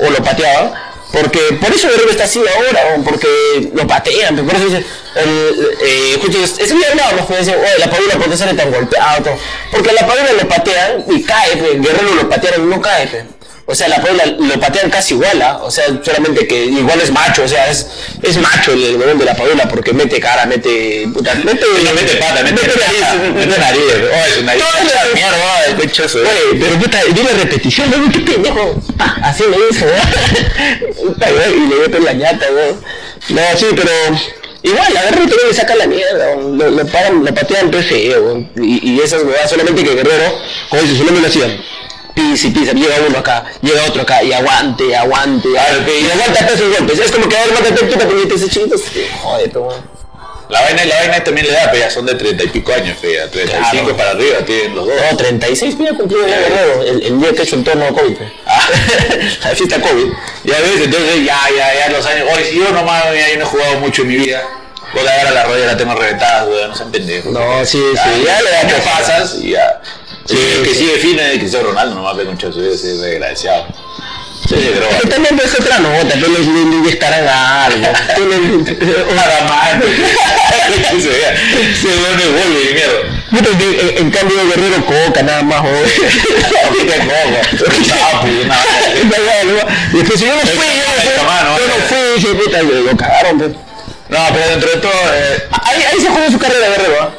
O lo pateaba. Porque por eso Guerrero está así ahora, o porque lo patean, por eso dicen, el, eh, justo es- ese día hablábamos, pues decían, oye, la Padula, ¿por qué sale tan golpeado? Todo? Porque la Padula lo patean y cae, pues, Guerrero lo patearon y no cae, pues. O sea, la Padula lo patean casi igual, ¿ah? O sea, solamente que igual es macho, o sea, es, es macho el, el huevón de la Padula porque mete cara, mete... Puta, mete, mete pata, mete nariz, pata, mete mete. El pero puta, repetición, ¿no? ¿Qué pendejo? Ah, así me hizo, ¿no? Puta, güey, y le meto la ñata, güey. No, sí, pero... Igual, a Guerrero también le saca la mierda, lo, lo, pagan, lo patean re feo, y, y esas weas, solamente que Guerrero, como dices, su nombre lo hacían. Pisa y pisa, llega uno acá, llega otro acá, y aguante, aguante, y aguanta esos golpes. Es como que a ver, mátate tú, te ese chiquito, joder. La vaina, la vaina también le da, pero ya son de 30 y pico años, fea. 35 Claro. para arriba tienen los dos. No, 36 mira cumplido ya Guerrero, el, el día que he hecho el torno COVID. pe. Ah. la fiesta COVID. Ya ves, entonces ya, ya, ya los años. Oye, si yo nomás ya, yo no he jugado mucho en mi vida. Vos la agarras la rodilla la tengo reventada, no sean pendejos. No, sí, Ya, sí, ya le da ya cosa. pasas y ya. Sí, Sí, que sí. sigue fino es que sea Ronaldo, nomás ve con es desgraciado. Sí, pero Es también ves otra nota, tú les le descargan algo. Nada más. se vea. Se mierda. Puta, en, en- en cambio Guerrero coca nada más, joder. Después si yo no fui, yo no fui, yo eh. fui, dije, puta, lo cagaron, pe. No, pero dentro de todo, eh, Ahí, ahí se jode su carrera Guerrero, ¿ah?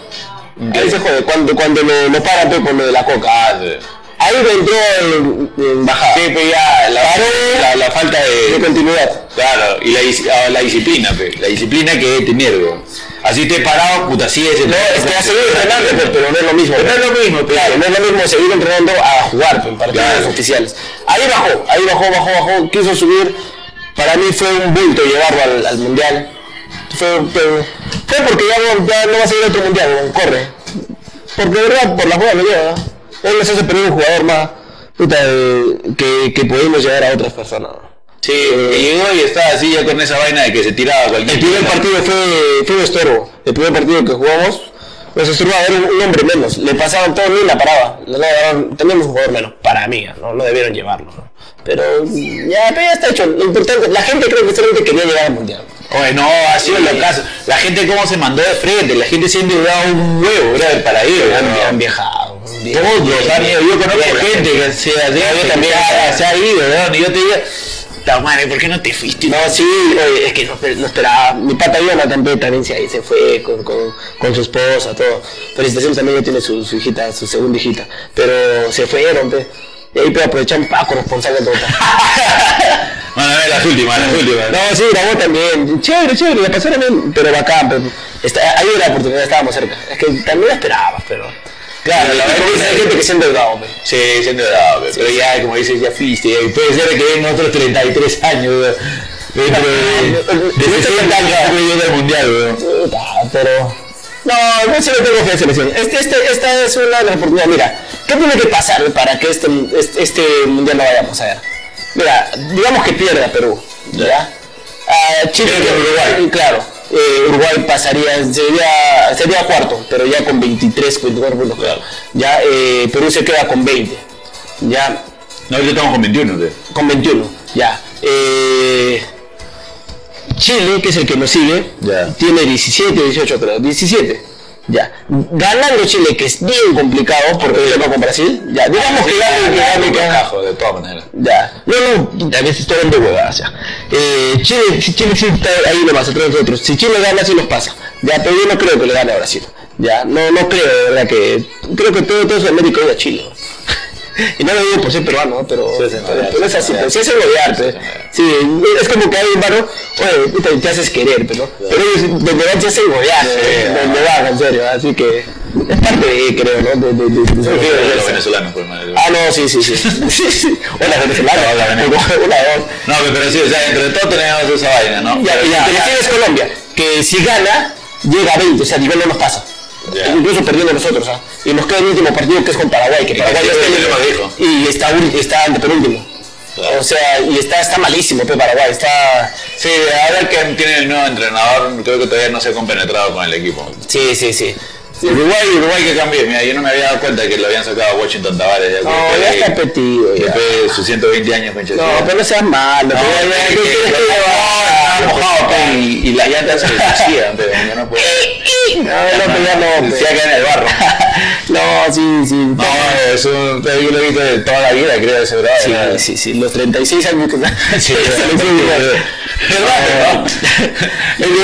Ahí se jode, cuando, cuando lo, paran por lo de la coca. Ah. Ahí entró en, bajada. Sí, ya, la, Paró. la, la falta de de. continuidad. Claro, y la, ah, la disciplina, pe. La disciplina que debe tener, weón. Así te he parado, puta, sí es. No, es que ha seguido entrenando, pe, pero no es lo mismo. Pero no es lo mismo. Claro, no es lo mismo seguir entrenando a jugar en partidos Claro. oficiales. Ahí bajó, ahí bajó, bajó, bajó, quiso subir. Para mí fue un bulto llevarlo al, al mundial. Fue, fue, fue porque ya no, ya no va a seguir otro mundial, corre. Porque de verdad, por la jugada me lleva. Él nos hace perder un jugador más puta, eh, que, que podemos llegar a otras personas. Sí, llegó y estaba así ya con esa vaina de que se tiraba cualquier El primer partido fue, fue un estorbo. El primer partido que jugamos, nos estorbaba era un, un hombre menos. Le pasaban todo ni la paraba. Le daban- teníamos un jugador menos. Para mí, no, no debieron llevarlo. ¿no? Pero ya, pero ya está hecho. Lo importante, la gente creo que solamente quería llegar al mundial. Oye, no, ha sido lo caso. La gente cómo se mandó de frente, la gente se ha endeudado un huevo, brother, para ir, Han, han viajado. Ido. Yo conozco Bien, gente que se ha, yo también. se ha- se ha ido, weón. Y yo te digo, "Ta madre, ¿por qué no te fuiste? No, sí, oye, es que no, no esperaba. Mi pata Jonathan también se, ahí se fue con, con, con su esposa, todo. Felicitaciones también, tiene su, su hijita, su segunda hijita. Pero se fueron, pe. Y ahí pero aprovechan para corresponsal de todo. Bueno, a ver, las últimas, las últimas. No, sí, grabó también. Chévere, chévere, la pasaron bien, pero bacán. Pero está, ahí era la oportunidad, estábamos cerca. Es que también la esperabas, pero. Claro, la verdad es que- hay gente que se ha endeudado. Sí, se ha endeudado, pe, pero ya, como dices, ya fuiste. Y puede ser que vengan otros 33 años. Dentro de, de 60 años después de del mundial, weón. Pero. No, no se le tengo fe selección. Este, este, esta es una de las oportunidades. Mira, ¿qué tiene que pasar para que este, este, este mundial lo vayamos a ver? Mira, digamos que pierda Perú, ¿ya? Ah, Chile, Uruguay. claro. Eh, Uruguay pasaría, sería, sería cuarto, pero ya con 23, 24 puntos. Claro. Ya, eh, Perú se queda con 20. Ya, No, ahorita estamos con 21, pe. con 21. Ya. Eh, Chile, que es el que nos sigue, Ya. tiene 17, 18 creo, 17. Ya. Ganando Chile, que es bien complicado porque va con Brasil. Ya. Digamos que gane, que gane, que de todas maneras. Ya. No, no, a veces estoy dando huevadas ya. Eh, Chile, si Chile sí está ahí nomás, atrás de nosotros. Si Chile gana, sí nos pasa. Ya, pero yo no creo que le gane a Brasil. Ya, no, no creo, de verdad que. Creo que todo, todo Sudamérica odia a Chile. Y no lo digo por ser peruano, ¿no? pero, Sí, sí, pero, sí, pero es sí, así, sí, pero sí. es Sí, pues. sí, es como que hay un barro, oye, puta, te haces querer, pero, pero ellos donde van se hacen ¿no? donde van, en serio, así que es parte de, creo, ¿no? De, de, de, de- de- los venezolanos, madre. Ah, no, sí, sí, sí. Hola, venezolano. Hola, venezolano. Hola, dos. No, pe, pero sí, o sea, entre todo tenemos esa vaina, ¿no? Ya, Pero y la selección es Colombia, que si gana, llega a 20, o sea, nivel no nos pasa. Incluso perdiendo nosotros, ¿ah? Y nos queda el último partido que es con Paraguay, que Paraguay está lo dijo. y está, está ante penúltimo. Claro. O sea, y está, está malísimo, pe, Paraguay, está... Sí, ahora que tiene el nuevo entrenador, creo que todavía no se ha compenetrado con el equipo. Sí, sí, sí. Uruguay, Uruguay que cambió. Mira, yo no me había dado cuenta que lo habían sacado a Washington Tavares. Ya, No, ya está petido, ya. Después de sus 120 años, de No, pero no seas malo. No, y, y la llanta se deshacía, pero yo no puedo. No, no, ya no, pe. Se queda en el barro. No, sí, sí. No, lo he visto de toda la vida, creo, ese bravo. Sí, sí, sí, los 36 años que Sí. ¿Verdad? ¿no? El eh,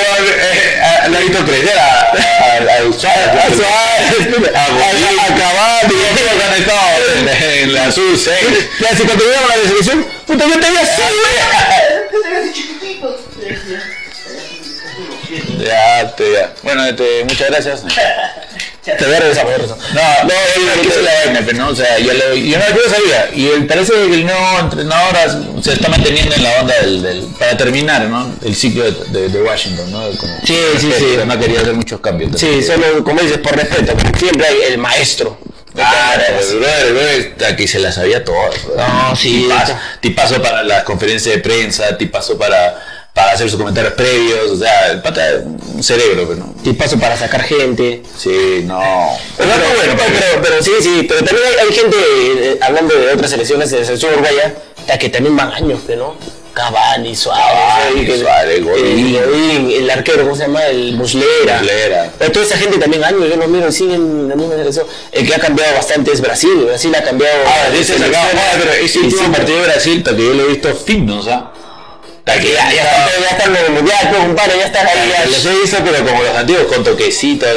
eh, lo he visto crecer a- a- al Suárez, A Suárez, a Bolívar. a Cavani, Azul 6. Ya, si cuando llegamos a la selección, puta, yo te vi así, Ya, te, ya. Bueno, este, muchas gracias. Te voy a regresar, voy a regresar. No, no, es que es la pero no, o sea, yo, lo, yo no yo sabía. Y el, parece que el nuevo entrenador se está manteniendo en la onda del, del para terminar, ¿no? El ciclo de, de, de Washington, ¿no? Como, Sí, sí, sí. No quería hacer muchos cambios. Sí, solo, como dices, por respeto, siempre hay el maestro. Claro, el brother, el brother está que se las sabía todas. No, sí, Tipazo, tipazo para las conferencias de prensa, tipazo para, para hacer sus comentarios previos, o sea, el pata es un cerebro, pero no. Y paso para sacar gente. Sí, no. Pero, Pero, bueno, pero, pero sí, sí, pero también hay, hay gente, eh, hablando de otras selecciones, de selección uruguaya, que también van años, ¿no? Cavani, Suárez, Cavani, que- Suárez, Godín. el, Godín, el arquero, ¿cómo se llama? El Muslera. Muslera. Pero toda esa gente también años, yo los miro, siguen en la misma selección. El que ha cambiado bastante es Brasil, Brasil ha cambiado... Ah, de ese sacado, pero ese último partido de Brasil, hasta que yo lo he visto fino, o sea. Que Ya, ya, está, ya están pues, compadre, ya están ahí. ya. Los he visto, pero como los antiguos, con toquecitos.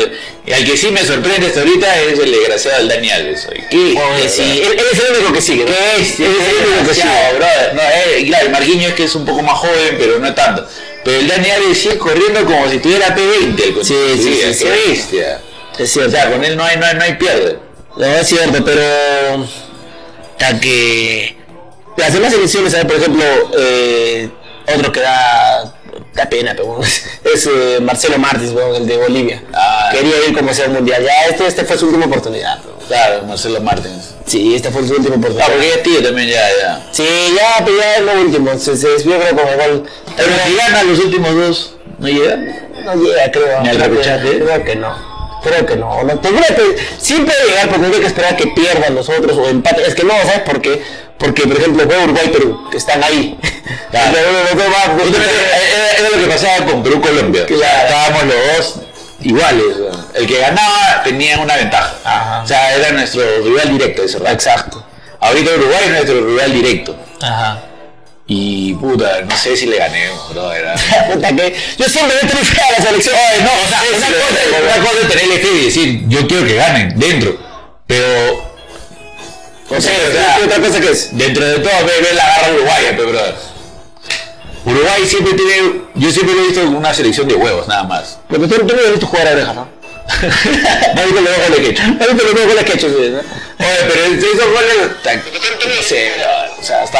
Y al que sí me sorprende hasta ahorita es el desgraciado del Dani Alves. oye. ¿Qué? Oye, sí, él, él es el único que sigue. ¿no? ¿Qué es? Él es el único que sigue. Brother. No, eh, claro, el Marquinhos es que es un poco más joven, pero no tanto. Pero el Dani Alves sigue corriendo como si tuviera P20. el Sí, sí, sí, qué sí. bestia. Es O cierto. sea, con él no hay, no hay, no hay pierde. No, es cierto, pero. Hasta que. Las demás elecciones. Por ejemplo, eh, otro que da. Da pena, pero bueno, es eh, Marcelo Martins, weón, el de Bolivia. Ah. Quería ir como ser mundial. Ya, este, este fue su última oportunidad. pero- Claro, Marcelo Martins. Sí, esta fue su última Ah, oportunidad. porque ya es tío también, ya, ya. Sí, ya, pero ya es lo último. Se, se desvió, creo, como igual. Pero si gana los últimos dos, ¿no llega? No llega, creo. Ni al Creo que- repechaje. Creo que no. Creo que no. no tendría que, siempre llegar porque hay que esperar que pierdan los otros o empaten. Es que no, ¿sabes por qué? Porque, por ejemplo, juega Uruguay y Perú, que están ahí. Claro. Era, lo que pasaba con Perú-Colombia. Claro. Estábamos los dos iguales. El que ganaba tenía una ventaja. Ajá. O sea, era nuestro rival directo ese. Exacto. Ahorita Uruguay es nuestro rival directo. Ajá. Y puta, no sé si le gané, bro. Era... Puta que yo siempre he tenido fe a la selección. no, o sea, una cosa, es tenerle fe y decir, yo quiero que ganen dentro. Pero, O sea, o sea, ¿qué otra cosa que es? dentro de todo, ve, ve la garra uruguaya, pero brother. Uruguay siempre tiene, yo siempre lo he visto como una selección de huevos, nada más. Pero tú, tú no has visto jugar a oreja, ¿no? No he visto los goles que he hecho. No has visto los goles que. Oye, pero esos goles, ta- no sé, brother, o sea, hasta,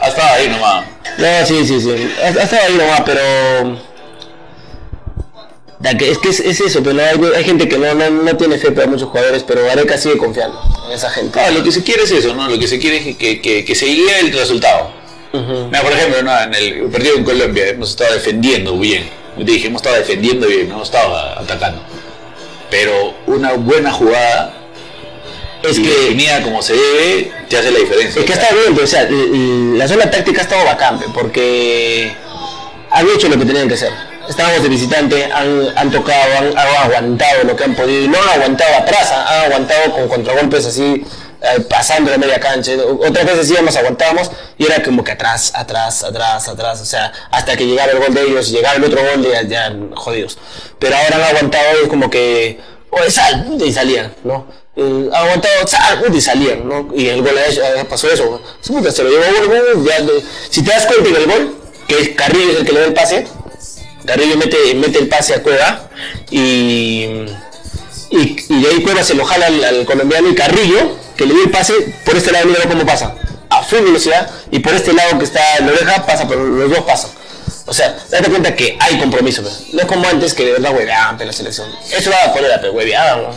ha estado ahí nomás. No, sí, sí, sí. Ha, ha estado ahí nomás, pero. Da que- Es que es, es eso, pero hay, hay gente que no, no, no tiene fe para muchos jugadores, pero Gareca sigue confiando en esa gente. Ah, lo que se quiere es eso, ¿no? Lo que se quiere es que, que, que se guíe el resultado. Mira, por ejemplo, ¿no? en el partido en Colombia hemos estado defendiendo bien. Te dije, hemos estado defendiendo bien, no hemos estado atacando. Pero una buena jugada, Es y que, definida como se debe, te hace la diferencia. es que O sea, está bien, pero, o sea, la zona táctica ha estado bacán, porque han hecho lo que tenían que hacer. Estábamos de visitante, han, han tocado, han, aguantado lo que han podido, no han aguantado atrás, han aguantado con contragolpes así, eh, pasando la media cancha. Otras veces íbamos, aguantábamos, y era como que atrás, atrás, atrás, atrás, o sea, hasta que llegaba el gol de ellos, llegaba el otro gol, ya, ya jodidos. Pero ahora han aguantado, y es como que, oye, sal, y salían, ¿no? Eh, aguantado, sal, y salían, ¿no? Y el gol eh, pasó eso, se lo llevó, ya, si te das cuenta en el gol, que Carrillo es el que le da el pase, Carrillo mete, mete el pase a Cueva y, y, de ahí Cueva se lo jala al, al colombiano y Carrillo, que le dio el pase, por este lado mira cómo pasa, a full velocidad y por este lado que está la oreja pasa, pero los dos pasan. O sea, date cuenta que hay compromiso, no es como antes que de verdad hueveaban la selección. Eso va a poner a hueveaban, ¿no?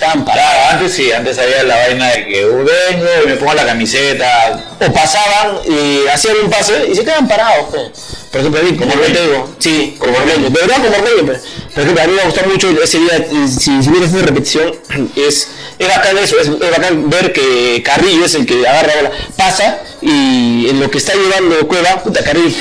Estaban parados. Claro, antes sí, antes había la vaina de que uh, vengo y me pongo la camiseta. o pasaban y hacían un pase y se quedaban parados. pe. Por ejemplo, a mí, como te digo, sí, como Ormeño, de verdad como Ormeño. pe. Por ejemplo, a mí me gustó mucho ese día, si, si vienes de repetición, es, es bacán eso, es, es bacán ver que Carrillo es el que agarra la bola, pasa y en lo que está llevando Cueva, puta, Carrillo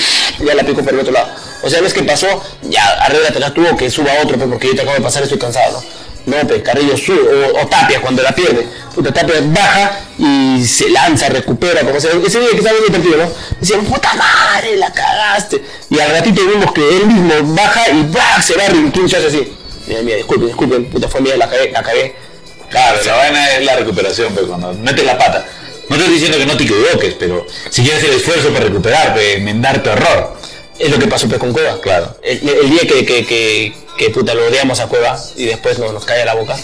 ya la picó por el otro lado. O sea, no es que pasó, ya, arréglatela tú o que suba otro, pe, porque yo te acabo de pasar, estoy cansado, ¿no? Pues Carrillo sube, o, o Tapia cuando la pierde. Puta, Tapia baja y se lanza, recupera, como sea. Ese día que estaba viendo el partido, ¿no? Decían, puta madre, la cagaste. Y al ratito vimos que él mismo baja y ¡bah! se va ¿quién se hace así? Mira, mira, disculpen, disculpen, puta, fue mía, la cagué, la cagué. Claro, la vaina es la recuperación, pero cuando metes la pata. No estoy diciendo que no te equivoques, pero si quieres el esfuerzo para recuperar, para enmendar tu error. Es lo que pasó pues, con Cueva. Claro. El, el día que, que, que, que, puta lo odiamos a Cueva y después no, nos cae la boca,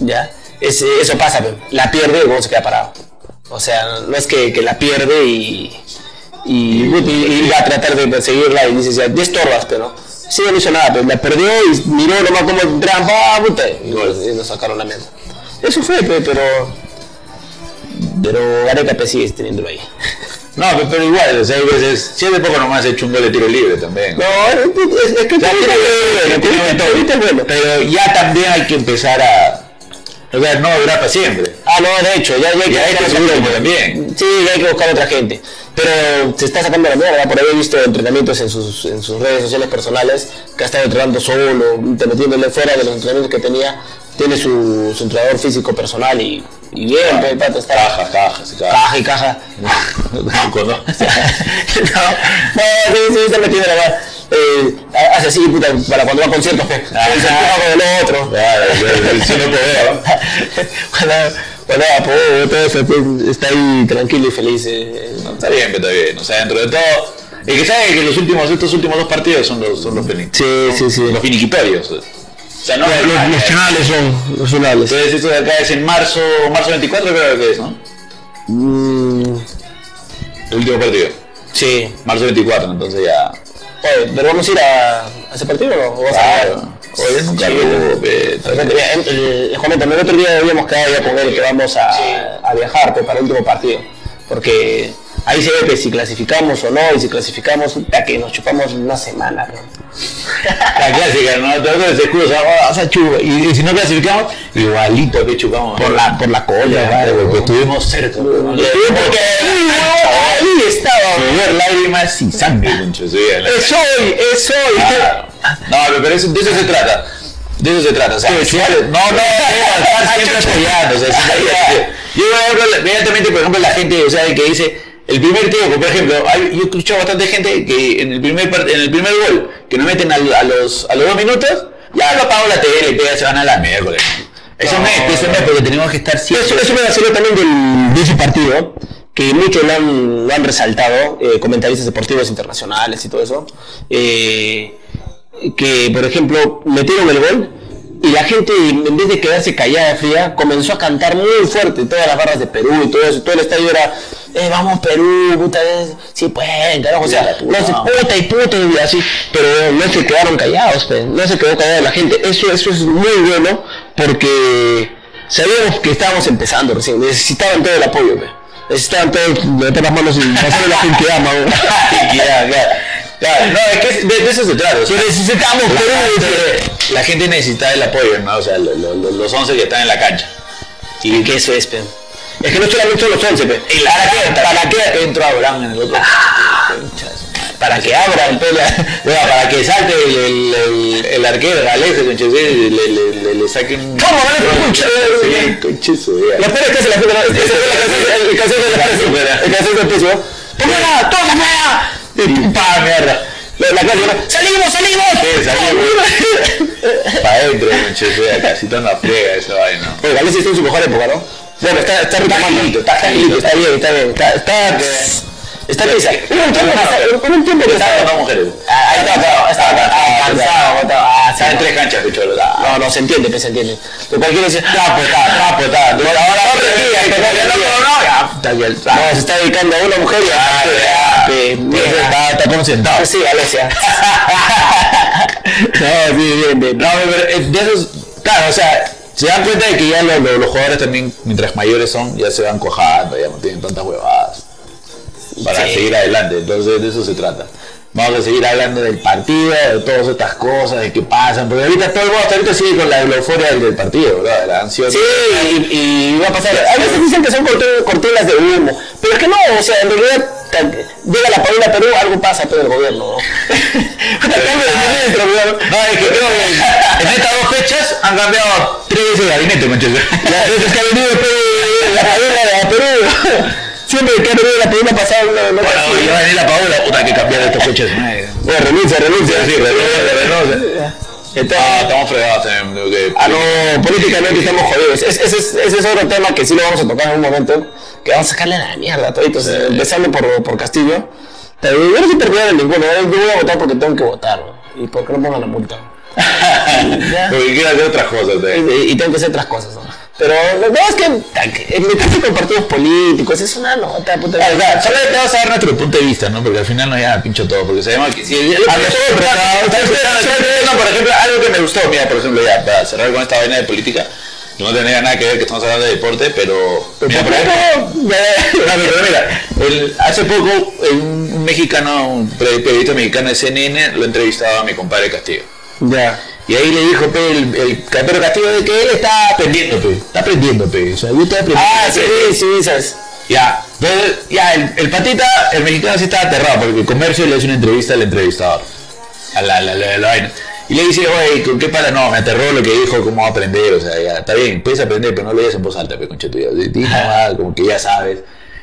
ya. Es, eso pasa, la pierde y luego se queda parado. O sea, no es que, la pierde y, y, y- va a tratar de perseguirla y dices, ya, estorbas, pero sí no hizo nada, pero la perdió y miró nomás como ¡ah, puta! Y, nos sacaron la mierda. Eso fue, pe, pero. Pero Gareca sigue teniéndolo ahí. No, pero, pero igual, o sea, hay veces, si hace poco nomás he hecho un gol de tiro libre también. No, es, es que que todo. ahorita es bueno. Pero ya también hay que empezar a. O sea, no durar para siempre. Ah, no, de hecho, ya, ya hay que Ya hay buscar que otra subir gente. también. Sí, ya hay que buscar otra gente. Pero se está sacando la mierda, por ahí he visto entrenamientos en sus, en sus redes sociales personales, que ha estado entrenando solo, metiéndole fuera de los entrenamientos que tenía, tiene su, su entrenador físico personal y, y bien, pe, pato, está Caja, caja, sí, caja. caja y caja. Cuando- no, no, sí, sí, está metiendo la mano. Eh, hace así, puta, para cuando va a conciertos, que Ah, se empuja con el otro. Claro, no cuando, cuando por todo eso, pues, está ahí tranquilo y feliz. eh, No, está bien, pero está bien. O sea, dentro de todo. El que sabe que los últimos, estos últimos dos partidos son los, son los, Sí, sí, sí. los finiquitorios. O sea, no Los, los, finales son los finales. Entonces, esto de acá es en marzo, marzo 24, creo que es, ¿no? Mm, El último partido. sí. Marzo 24, entonces ya. Oye, ¿pero vamos a ir a, a ese partido o vas a Claro. Oye, Sí. Perfecto. Mira, em- eh, Les comento, el otro día habíamos quedado ya con él que vamos a, a viajar pues, para el último partido. Porque ahí se ve que si clasificamos o no, y si clasificamos, ya que nos chupamos una semana. La clásica, ¿no? Todos se a chupa. Y, si no clasificamos, igualito que chupamos. Por la, por la cola, porque estuvimos cerca. porque ahí estaba. Llover lágrimas y sangre, Es hoy, es hoy. Claro. No, pero eso- de eso se trata. De eso se trata. O sea, Sí, sí. no, no, estar siempre apoyando. O sea, si ya- yo, inmediatamente, por ejemplo, la gente, o sea, que dice, el primer tiempo, por ejemplo, hay- yo he escuchado bastante gente que en el primer, en el primer gol, que nos meten a, los, a los dos minutos, ya lo apago la tele, pega, se van a la miércoles. Eso no, es, eso no es porque tenemos que estar siempre. Eso, eso me vaciló también del, de ese partido, que muchos lo han, lo han resaltado, eh, comentaristas deportivos internacionales y todo eso, eh, que por ejemplo metieron el gol y la gente en vez de quedarse callada fría comenzó a cantar muy fuerte todas las barras de Perú y todo eso, todo el estadio era eh, vamos Perú, puta, eh, sí pueden, carajo, o sea, no se puta y puta y así, pero no se quedaron callados, pe, no se quedó callada la gente, eso, eso es muy bueno porque sabíamos que estábamos empezando recién, necesitaban todo el apoyo, pe. necesitaban todos meter las manos y pasarle la gente ama. Claro, no, es que de, de eso se trata. o sea, necesitamos la, Perú, gente, la gente necesita el apoyo, ¿no? O sea, lo- lo- lo- los 11 que están en la cancha. Y que eso es, pe. Es que no solamente son los 11, pe. Y la ¿Para qué? ¿Para qué entró Abraham en el otro? Para que la- Bueno, para que salte el, el, el, el arquero, le, le, le, le, saquen. ¿Cómo. La peor es que se la la- la canción- el de la el canción del peso. ¡Póngala! ¡Tómala! Y ¡pa, mierda! La, la ¡salimos, salimos! Sí, salimos. Para adentro, vida, casi toda una friega esa vaina. Oye, Galicia está en su mejor época, ¿no? Bueno, está, está retomando. está Está agilito. está bien, está bien. Está, está, está. Hubo un tiempo que está- dos mujeres. Ah, Ahí está, cansado, ah, sí, Estaba en no. tres canchas, picholo. No, no, se entiende, se entiende. Pero cualquiera dice, ah, pues está, pues está. No, ahora No, no, no, no, no, no, no, está. No, se está dedicando a una mujer. Está, está. Sí, Galicia. no, sí, bien, bien. No, pero eh, de esos, claro, o sea, se dan cuenta de que ya lo- lo- los jugadores también, mientras mayores son, ya se van cojando, ya no tienen tantas huevadas para Sí. seguir adelante. Entonces, de eso se trata. Vamos a seguir hablando del partido, de todas estas cosas, de qué pasan, porque ahorita todo el mundo hasta ahorita sigue con la, la euforia del, partido, ¿verdad? De la ansiedad. Sí, y, y va a pasar. A veces dicen que son cortinas de humo, pero es que no, o sea, en realidad llega la Paula Perú, algo pasa pero el gobierno. ¿no? No, es que creo que en estas dos fechas han cambiado tres veces de gabinete, muchachos. Las veces que ha venido la Paula de Perú, siempre que ha venido la Paula pasada, no, no Bueno, va a venir la Paola, puta, que cambiar estas fechas. Bueno, renuncia, renuncia. Sí, renuncia, renuncia. Entonces, Ah, estamos fregados también. que- Ah, no, políticamente estamos jodidos. Es- Ese es, ese es otro tema que sí lo vamos a tocar en un momento, que vamos a sacarle la mierda a toditos, eh, empezando por, por Castillo. Pero yo no soy partidario de ninguno, yo voy a votar porque tengo que votar, ¿no? y porque no pongan la multa. Porque quiero hacer otras cosas. eh. Y, y tengo que hacer otras cosas, ¿no? Pero la verdad es que que en meterse con partidos políticos es una nota, puta. Ah, claro, solo te vas a dar nuestro punto de vista, ¿no? Porque al final no ya pincho todo, porque sabemos que si el. No, por ejemplo, algo que me gustó, mira, por ejemplo, ya, para cerrar con esta vaina de política, que no tenía nada que ver que estamos hablando de deporte, pero... Mira, por ejemplo, mira, el- hace poco un, un mexicano, un periodista mexicano de CNN, lo entrevistaba a mi compadre Castillo. Ya. Y ahí le dijo, pe, el, el Pedro Castillo, de que él está aprendiendo, pe, está aprendiendo, pe, o sea, yo estoy aprendiendo. Ah, sí, sí, sabes. Ya, entonces, ya, el, el patita, el mexicano sí estaba aterrado porque el comercio le hace una entrevista al entrevistador. A la, la, la, la vaina. Y le dice, oye, ¿con qué para? No, me aterró lo que dijo, cómo aprender, o sea, ya, está bien, puedes aprender, pero no lo digas en voz alta, pe, concha tuya. Di nomás, como que ya sabes.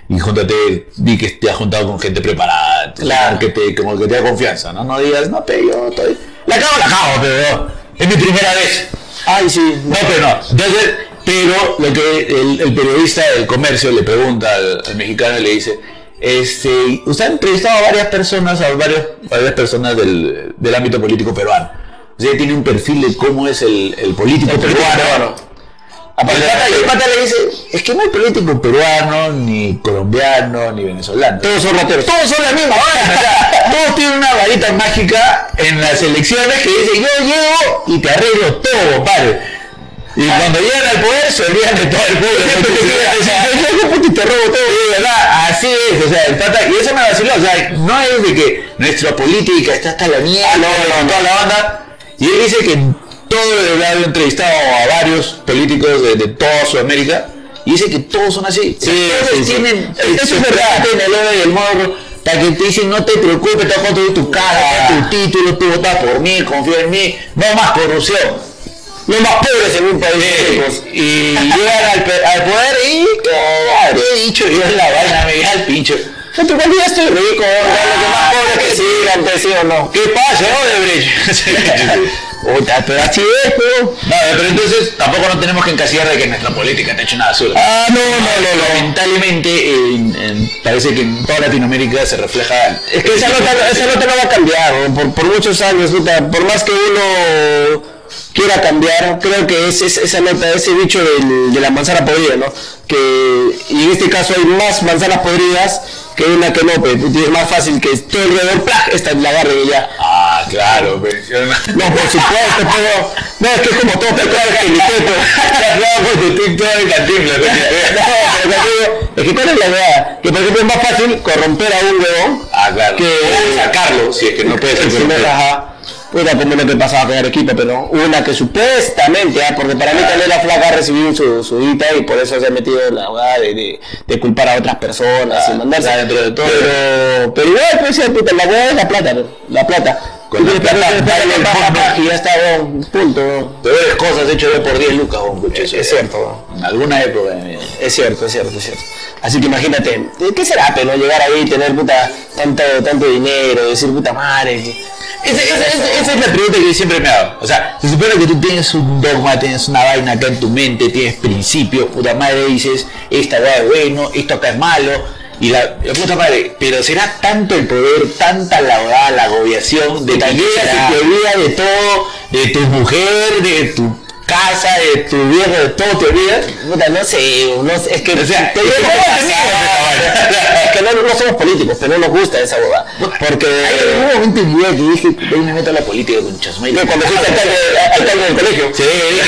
Y júntate, di que te has juntado con gente preparada, Claro. que te, como que te da confianza, ¿no? No digas, no, pe, yo estoy... La cago, la cago, pero es mi primera vez. Ay, sí. No, pero no. Entonces, pero lo que el, el periodista del comercio le pregunta al, al mexicano y le dice, este, usted ha entrevistado a varias personas, a varios, varias personas del, del ámbito político peruano. Usted tiene un perfil de cómo es el, el político peruano. Aparte, el pata- y le dice, es que no hay político peruano, ni colombiano, ni venezolano. Todos son rateros. Todos son la misma sea, todos tienen una varita mágica en las elecciones que dice yo llego y te arreglo todo, compadre. Y cuando llegan al poder se olvidan de todo el pueblo. y te robo todo. Sí, ¿verdad? Así es, o sea, el pata, y eso me vaciló, o sea, no es de que nuestra política está hasta la mierda, Ah, no, no, no. toda la banda. Y él dice que todo el ha entrevistado a varios políticos de, de toda Sudamérica y dice que todos son así. Sí, todos sí, sí. tienen Eso es verdad. en el oro y el morro para que te dicen no te preocupes, te a construir tu cara, tu título, tú votas por mí, confía en mí, no más corrupción. Los más pobres en un país. chicos. Y llegan al, poder y claro, he dicho yo en la vaina, me llega al pincho. No, cuando ya estoy rico, los que más pobres que sigan, pues, sí o no. ¿Qué pasa, Odebrecht? Así es, pero. No, pero entonces tampoco nos tenemos que encasillar de que nuestra política está hecha una basura. Ah, no, no, no, no. Lamentablemente en- en- parece que en toda Latinoamérica se refleja. Es que esa nota, esa nota no va a cambiar, ¿no? por, por muchos años, puta, por más que uno quiera cambiar, creo que es, es- esa nota, ese bicho del- de la manzana podrida, ¿no? Que, y en este caso hay más manzanas podridas que una que no, pues, es más fácil que todo alrededor, ¡plac! esta la agarre y ya. Ah, claro, pero No, por supuesto, pero, no, es que es como todo pecado que ni teto. No, con tu TikTok de Cantinflas, No, pero te es que cuál es la idea, que por ejemplo es más fácil corromper a un huevón Ah, claro. que sacarlo, si es que no puede ser Puta, como lo que pasaba con Arequipa, pero una que supuestamente, ah, porque para mí también la flaca ha recibido su, su guita y por eso se ha metido en la jugada de, de, de culpar a otras personas Ah, y mandarse. dentro de todo. Pero, pero igual, pues, puta, la hueá es la plata, la plata. Con la plata, y ya está, weón, punto. Peores cosas hecho yo por 10 lucas, un coche. Es, es cierto. En alguna época de mi vida. Es cierto, es cierto, es cierto. Así que imagínate, ¿de ¿qué será, pero llegar ahí y tener puta, tanto, tanto dinero, decir puta madre? que- Esa, esa- esa- esa es la pregunta que yo siempre me hago. O sea, se supone que tú tienes un dogma, tienes una vaina acá en tu mente, tienes principios, puta madre, dices, esta weá es bueno, esto acá es malo, y la, puta madre, pero será tanto el poder, tanta la la agobiación, de que llegas y te olvidas de todo, de tu mujer, de tu casa, de tu viejo, de todo te olvidas. Puta, no sé, no sé, es que O sea, te que que ¿cómo pasa, te vaina? es que no, no somos políticos, pero no nos gusta esa boda. Porque Hay algún momento en mi vida que dije, hoy me meto a la política con chasmay. No, cuando fuiste alcalde, alcalde del colegio. Sí, dije,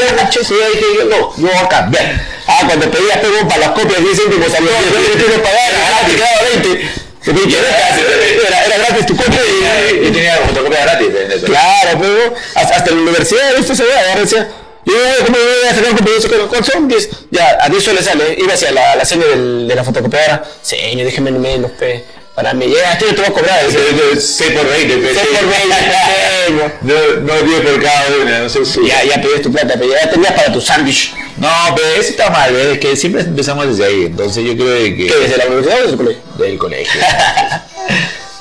yo escuché eso, ya dije, yo no, yo voy a cambiar. Ah, cuando pedías pego para las copias 10 céntimos a todos, yo quiero pagar, ah, te quedaba 20. Era, era gratis tu copia y, Y tenía fotocopia gratis. de eso. Claro, pero hasta, la universidad, ¿viste? Se ve, agarra decía, yo ¿cómo voy a sacar un compromiso con ¿Cuántos son? 10. Ya, a 10 soles sale. Iba hacia la, la seña de la fotocopiadora. Señor, déjeme menos, pe. Para mí, ya, esto yo te voy a cobrar. decía. 6 por 20, pe, 6 sí. por 20, señor. No, no 10 por cada una, no sé si. Ya, ya pedías tu plata, pero ya tenías para tu sándwich. No, pero eso está mal, ¿eh? es que siempre empezamos desde ahí, entonces yo creo que... ¿Qué? ¿Desde la universidad o desde el colegio? Del colegio.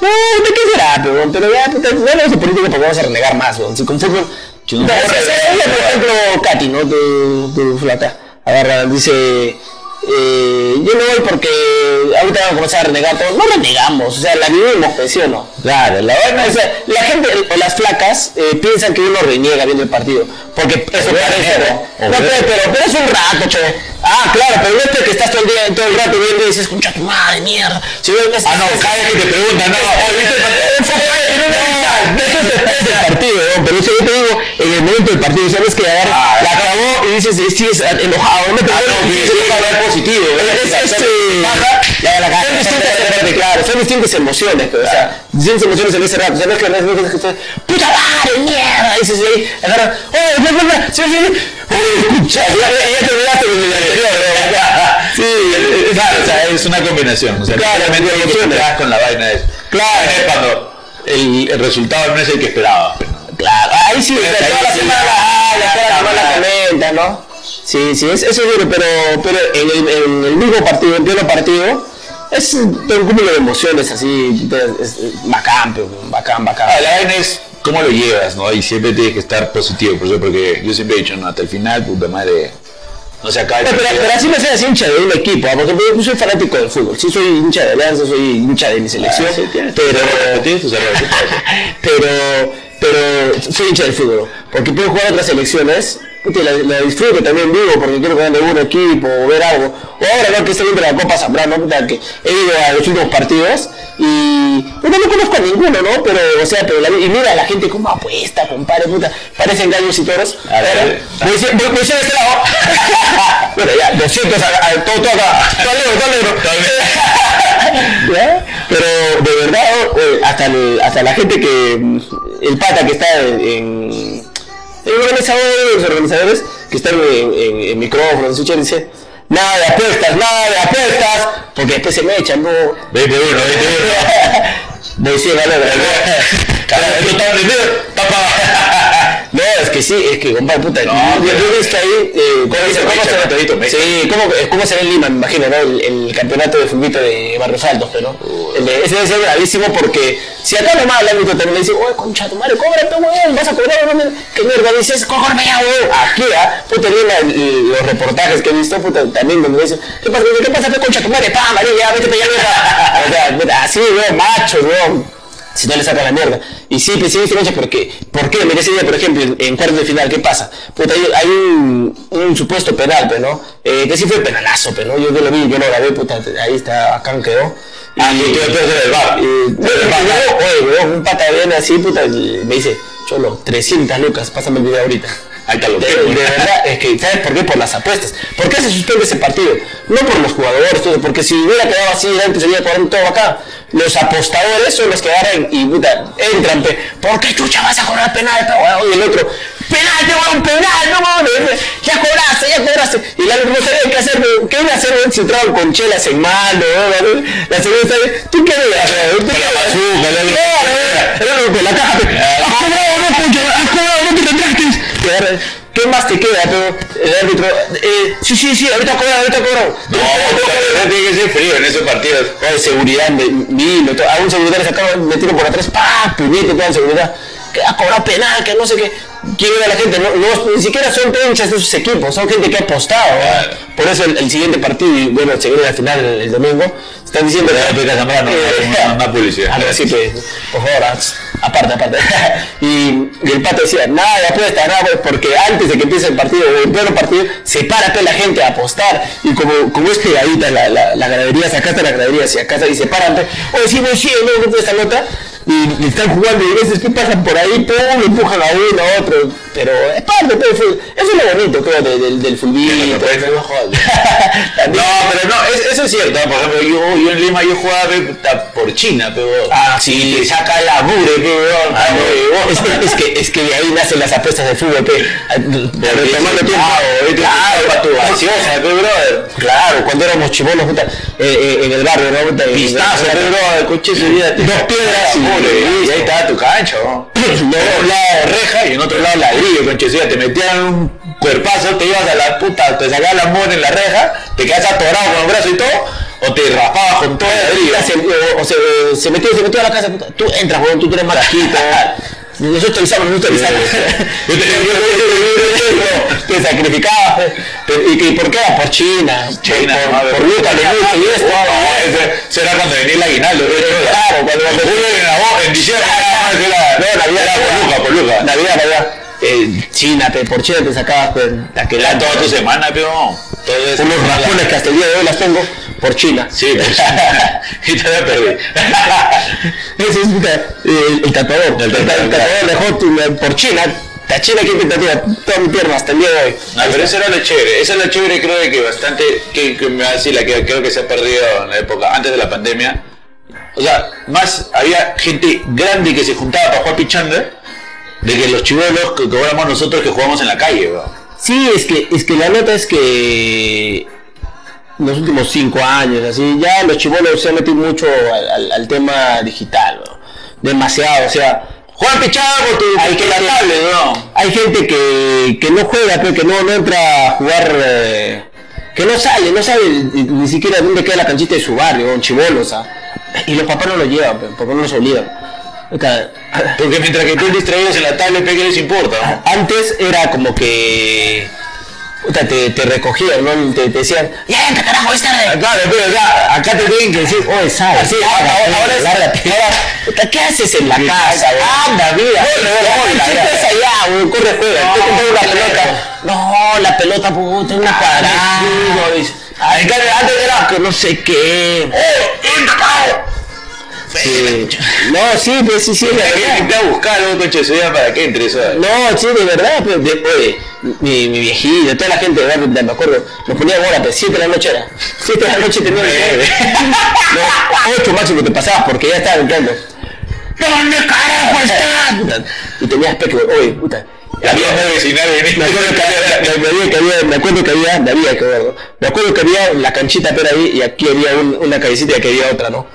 No, ¿de qué será, pero, pero ya, no de política porque vamos a renegar más, weón. Si con fútbol. Yo no por ejemplo, Katy, ¿no? Tu, tu flata. Agarra, dice. Eh, yo no voy porque ahorita vamos a comenzar a renegar todo. No renegamos, o sea, la vivimos, pues, ¿sí o no? Claro, la vaina, o sea, la gente o las flacas eh, piensan que uno reniega viendo el partido. Porque eso parece, ¿no? No, pero, pero, pero es un rato, che. Ah, claro, pero no es que estás todo el día, todo el rato viendo y dices, concha tu madre, mierda. Si ves, Ah, no, cada vez que te preguntan, no, ¿no? pero eso yo te digo, en el momento del partido, sabes que agarra, Ah, la acabó y dices, eh, sigues enojado, no te Ah, no, sí, sí, sí, sí, sí, positivo, son distintas, claro, son distintas emociones, pero, o sea, distintas emociones en ese rato, o sea, no es que no es que estás, puta madre, mierda, dices ahí, agarra, oh, no, no, no, sí, sí, escucha, ya, anterior, ¿no? Sí, claro, o sea, es una combinación. O sea, lo que con la vaina es. Claro. Es cuando el, el resultado no es el que esperabas. Claro, ahí sí, Pero toda la semana, ah, la comenta, ¿no? Sí, sí, es- eso es duro, pero, pero en, el, en el mismo partido, en pleno partido, es un cúmulo de emociones así, es, es bacán, pero bacán, bacán. Ah, la vaina es cómo lo llevas, ¿no? Y siempre tienes que estar positivo, por eso, porque yo siempre he dicho, no, hasta el final, puta madre, no se acaba Pero, pero, así me así hincha de un equipo, ¿ah? porque yo soy fanático del fútbol, sí soy hincha de Alianza, soy hincha de mi selección, Ah, sí, tienes- pero, tienes tus errores, pero, pero soy hincha del fútbol, porque puedo jugar otras selecciones, la, la disfruto también vivo, porque quiero que gane un equipo, o ver algo, o ahora ¿no? que viendo la Copa Zambrano, que he ido a los últimos partidos, y puta, no conozco a ninguno, ¿no? Pero, o sea, pero la, y mira la gente cómo apuesta, compadre, puta, parecen gallos y toros, A ver, decir de este lado, bueno, ya, 200, a, a- todo, todo acá, todo alegre, todo alegre. ¿Ya? Pero de verdad, eh, hasta, el- hasta la gente que. El pata que está en. En el organizador, los organizadores que están en, en, en micrófono, en su chat, dice. Nada de apuestas, nada de apuestas, porque después se me echan, no. 21, 21. Voy a ganar, Cada vez que está prendido, tapa. No, es que sí, es que, compadre, puta, No, yo, he visto ahí, eh, cómo, Mecha, cómo se, todito, sí, cómo, cómo se ve en Lima, me imagino, ¿no? El, el campeonato de fulbito de Barrios Altos, pero. El de- ese debe ser bravísimo porque si acá nomás el árbitro también le dice, oye, concha tu madre, cóbrate, weón, vas a cobrar, no, qué mierda, dices, cóbrame ya, weón, aquí, ¿ah? Puta, Lima, los reportajes que he visto, puta, también donde dicen, ¿qué pasa, qué pasa, concha tu madre, pa, María, ya, vete allá, o sea, así, weón, macho, weón si no le sacan la mierda. Y sí, pues sí, sí, concha, porque, ¿por qué? Mira ese día, por ejemplo, en, cuartos de final, ¿qué pasa? Puta, hay, hay un, un supuesto penal, pues, ¿no? Eh, que sí fue penalazo, pues, ¿no? Yo, yo lo vi, yo lo grabé, puta, ahí está, acá quedó. Ah, bar. Y, no, no, oye, weón, un pata viene así, puta, y me dice, Cholo, 300 lucas, pásame el video ahorita. Lo De, de verdad, es que, ¿sabes por qué? Por las apuestas. ¿Por qué se suspende ese partido? No por los jugadores, todo, porque si hubiera quedado así, antes sería cuadrando todo acá. Los apostadores son los que agarran y puta, entran, pe, ¿por qué chucha vas a cobrar penal, pe? Y el otro, penal, te weón, penal, no weón, ya cobraste, ya cobraste. Y árbitro no sabía qué hacer. ¿qué iba a hacer, si entraban con chelas en mano? La segunda ¿tú qué le? ¿Tú qué le la caja, ¿Qué más te queda, pero el árbitro? Eh, sí, sí, sí, ahorita cobra, ahorita cobra. No, puta, tiene que ser frío en esos partidos. de seguridad, vino, a un seguridad le sacaron, me tiro por atrás, pa, puñete, toda seguridad. Que ha cobrado penal, que no sé qué. Quiere ver a la gente, no, no, ni siquiera son hinchas de sus equipos, son gente que ha apostado. ¿verdad? Por eso el, el siguiente partido, y bueno, se viene la final el, el domingo, están diciendo pues, una- una publicidad. Ah, no, sí, pues, por favor, ah, aparte, aparte. y, el pato decía, nada de apuesta, nada, pues, porque antes de que empiece el partido, o el pleno partido, se para pues, la gente a apostar. Y como, como es pegadita la, la, la gradería, acá está la gradería, si acá está, y se paran, pues, oye, sí, no, no, esta nota. Y, están jugando y a veces que pasan por ahí, pum, empujan a uno, a otro. Pero es parte pues, fue- eso es lo bonito, creo, de- del, del fulbito. No, pero no, es- eso es cierto. Por ejemplo, yo, yo en Lima yo jugaba por China, pero. Ah, sí, te saca la bure, pe, weón. Ah. Es que, es, que, es que de ahí nacen las apuestas de fútbol, pe. Tiempo. ah, Claro, tu gaseosa, pe, brother. Claro, cuando éramos chibolos, puta, eh, eh, en el barrio, ¿no? Puta, Pistazo, en- pe, brother, coche su vida. Dos piedras y- ahí estaba tu cancho. ¿no? En un lado reja y en otro lado ladrillo, conche su vida. Te metían un cuerpazo, te ibas a la puta, te sacaban la mona en la reja, te quedas atorado con los brazos y todo. o te raspabas con todo el ladrillo. Se, o, o se, se metió, se metió a la casa, puta, tú entras, weón, tú tienes marajito. Nosotros te avisamos, nosotros te avisamos. Yo te- sacrificabas. ¿Y por qué? Por China. China, por, por Lucas, de Lucas y esto. Ese- Eso era cuando venía el aguinaldo. Claro, cuando Julio en diciembre. ah, No, Navidad, era por Luca, por Luca. Navidad, Navidad. Eh, China, pe, por China te sacabas pues, la que Era toda tu semana, peón. Unos rajones que hasta el día de hoy las tengo por China. Sí, y te la perdí. Ese es el, el tatuador. El, tatuador, dejó tu- por China. La China que expectativa, toda mi pierna hasta el día de hoy. No, pero eso era lo chévere. Esa es la chévere, creo que bastante, que, que me va a decir la que creo que se ha perdido en la época antes de la pandemia. O sea, más había gente grande que se juntaba para jugar pichanga de que los chivolos que cobramos nosotros que jugamos en la calle, weón. Sí, es que, es que la nota es que en los últimos cinco años, así, ya los chibolos se han metido mucho al, al- al tema digital, ¿no? demasiado, o sea, Juegan pichanga con tu, Hay que- la tablet, weón. hay gente que, que no juega, pero que no, no entra a jugar, eh, que no sale, no sabe ni siquiera dónde queda la canchita de su barrio, un chivolo, o sea, y los papás no lo llevan, porque no los obligan. Porque mientras que tú distraídos en la tablet, ¿qué les importa? Antes era como que puta, te, te recogían, ¿no? Te, te decían, ya, entra carajo, es tarde. Claro, pero acá, acá te tienen que decir, Oye, sabes, Sí, ahora, ahora- ahora, es- ahora, ¿qué haces en la casa? Anda, mira. No, ¿qué estás allá, güey? Corre, juega. No, te claro. pelota. No, la pelota, puta, una cuadrada. En cambio, antes era que no sé qué. Sí. No, sí, pues sí, sí, es que verdad. a buscar un coche de para que entre, ¿sabes? No, sí, de verdad, pero de, oye, mi, mi viejita, toda la gente de verdad, me acuerdo, nos ponía hora, pero 7 de la noche era. 7 de la noche tenía que No, 8 máximo te pasabas porque ya estaba entrando. ¿Dónde carajo estás? Y tenías peque, oye, puta. Vecinal en Me acuerdo que había, me, me- que había- me acuerdo que había, me acuerdo que había la canchita pero ahí y aquí había un- una cabecita y aquí había otra, ¿no?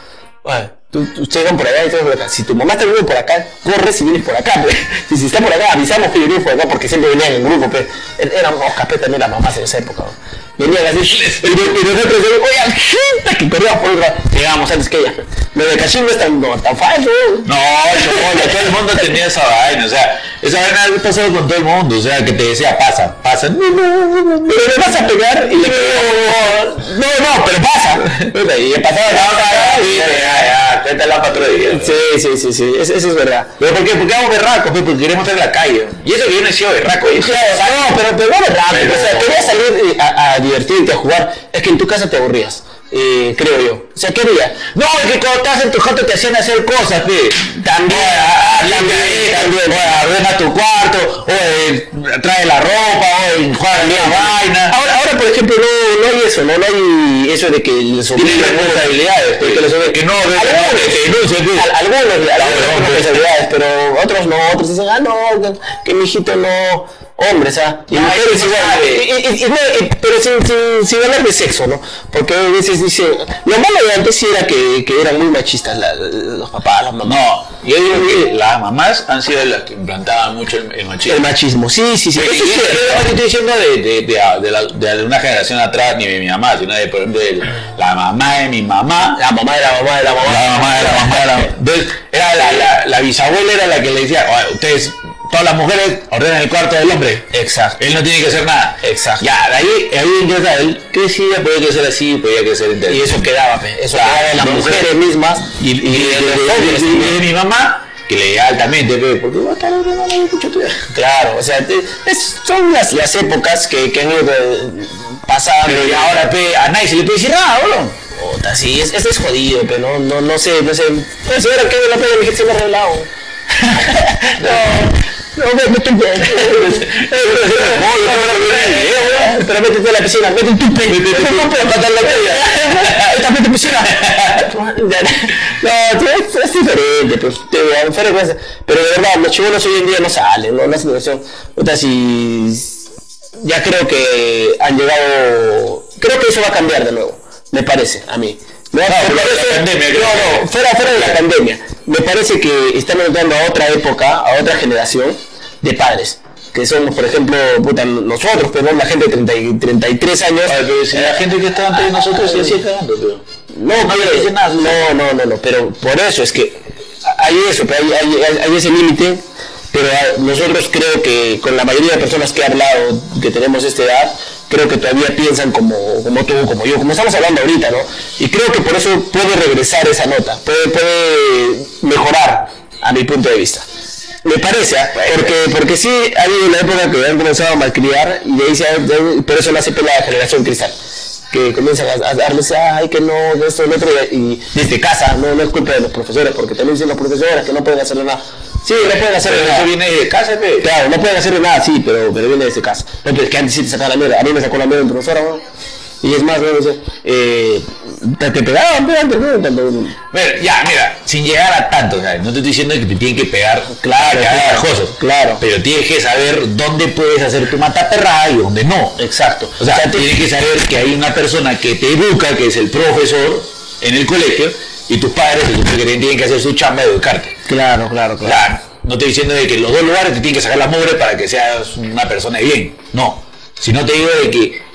Oye, tú, tú- van por allá y por acá. Si tu mamá está viendo por acá, corres y vienes por acá, pues. Si está por acá, avisamos que vienes por acá porque siempre venían en grupo, pues. Éramos capes también las mamás en esa época, ¿no? Venían así, y, y nosotros, oye, gente que corría por otra, llegábamos antes que ella. Lo de cachín no es tan, no, tan fácil, ¿no? Chocolo, todo el mundo tenía esa vaina, o sea, esa vaina ha pasado con todo el mundo, o sea, que te decía, pasa, pasa, no, no, no, no, no, Pero le vas a pegar y le No, no, pero pasa. Y pasaba la otra, Sí, ya, ya, cuéntala para otro día. Sí, sí, sí, sí, eso, es verdad. ¿Pero por qué? Porque vamos berracos, pues, porque queremos estar en la calle. Y eso que yo no he sido berraco. yo- No, pero, pero no Pero- o sea, querías salir eh, a, a divertirte, a jugar, es que en tu casa te aburrías, eh, creo yo. O sea, ¿qué harías? No, es que cuando estabas en tu jato te hacían hacer cosas, pe. También, Ah, también, también, también. Ordena tu cuarto, o eh, trae la ropa, o juega la vaina. Ahora, ahora, por ejemplo, no, no hay eso, ¿no? No hay eso de que les obliguen responsabilidades, que Que no, algunos, algunos, algunos responsabilidades, pero otros no, otros dicen, ah, no, que, que mi hijito no, hombres, ¿ah? Y mujeres igual, pero sin, sin, sin hablar de sexo, ¿no? Porque a veces dice, lo malo de antes sí era que, que eran muy machistas la- los papás, las mamás. No, yo digo que las mamás han sido las que implantaban mucho el, el machismo. El machismo, sí, sí, sí. Eso yo no estoy diciendo de, de, de, de la- de una generación atrás ni de mi mamá, sino de, por ejemplo, la mamá de mi mamá. La mamá de la mamá de la mamá. La mamá de la mamá de la Entonces, era la, la, la bisabuela era la que le decía, "Oye, ustedes, todas las mujeres, ordenan el cuarto del hombre. Exacto. Él no tiene que hacer nada. Exacto. Ya, de ahí, ahí ingresa él, que decía, podía que ser así, podía que ser Y eso quedaba, pe, eso quedaba de las entonces- mujeres mismas y, y, y de, de de- de- de- de mi mamá, que le diga altamente, pe, porque va a estar ordenando tú. Claro, o sea, te- es- son las, las épocas que, que han ido eh, pasando. Pero y ahora, pe, a nadie se le puede decir nada, boludo. Puta, sí, es, es, es jodido, pero no, no, no sé, no sé. No sé, ahora que la pena mi gente se me ha arreglado. no, pe. Pero métete a la piscina, mete un tupe. Mete un tupe para la playa. Esta mete piscina. No, es, diferente, pues. Cosas. Pero de verdad, los chibolos hoy en día no salen, no, no es situación. Puta, si ya creo que han llegado. Creo que eso va a cambiar de nuevo, me parece, a mí. No, no, fuera, fuera de la pandemia. Me parece que están entrando a otra época, a otra generación de padres. Que somos, por ejemplo, puta, nosotros, pero la gente de 30 y 33 años. Ay, pero si la gente que estaba antes de nosotros se hacía cagando, pero. No, no pero- nada. No, no, no, no, pero por eso es que hay eso, pero hay, hay- hay- ese límite, pero nosotros creo que con la mayoría de personas que he hablado, que tenemos esta edad, creo que todavía piensan como, como tú, como yo, como estamos hablando ahorita, ¿no? Y creo que por eso puede regresar esa nota, puede, puede mejorar a mi punto de vista. Me parece, ¿ah? porque, porque sí ha habido una época que han comenzado a malcriar y de ahí se ha- de- por eso nace pues, la generación cristal que comienzan a, a darles, ay, que no, de esto, del otro, y, y desde casa, no, no es culpa de los profesores, porque también dicen los profesores que no pueden hacerle nada. Sí, no pueden Pero nada. eso viene de casa. Claro, no pueden hacerle nada, sí, pero, pero viene desde casa. No, pero es que antes sí te sacaba la mierda, a mí me sacó la mierda el profesor, ¿no? Y es más, ¿no? Dice, eh, te, te pegaban, pe, antes, ¿no? Tanto- Bueno, ya, mira, sin llegar a tanto, ¿sabes? No te estoy diciendo que te tienen que pegar Claro, claro, cosas. claro. Pero tienes que saber dónde puedes hacer tu mataperrada y dónde no. Exacto. O sea, tienes que saber que hay una persona que te educa, que es el profesor en el colegio, y tus padres que tienen que hacer su chamba de educarte. Claro, claro, O sea, no estoy diciendo de que los dos lugares te tienen que sacar la mugre para que seas una persona de bien. No. Sino te digo de que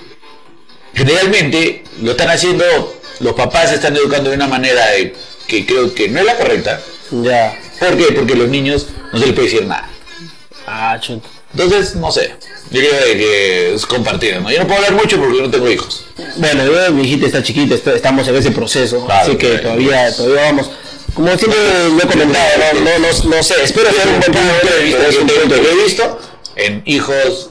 generalmente lo están haciendo, los papás se están educando de una manera de- que creo que no es la correcta. Ya. ¿Por qué? Porque los niños no se les puede decir nada. Ah, chuta. Entonces, no sé. Yo creo que es compartido. ¿no? Yo no puedo hablar mucho porque no tengo hijos. Bueno, yo, mi hijita está chiquita, está- estamos en ese proceso, Claro, así que claro. todavía, todavía vamos. Como siempre lo he comentado, no, no, no, no sé, espero ser un buen punto de vista, es un punto que he visto en hijos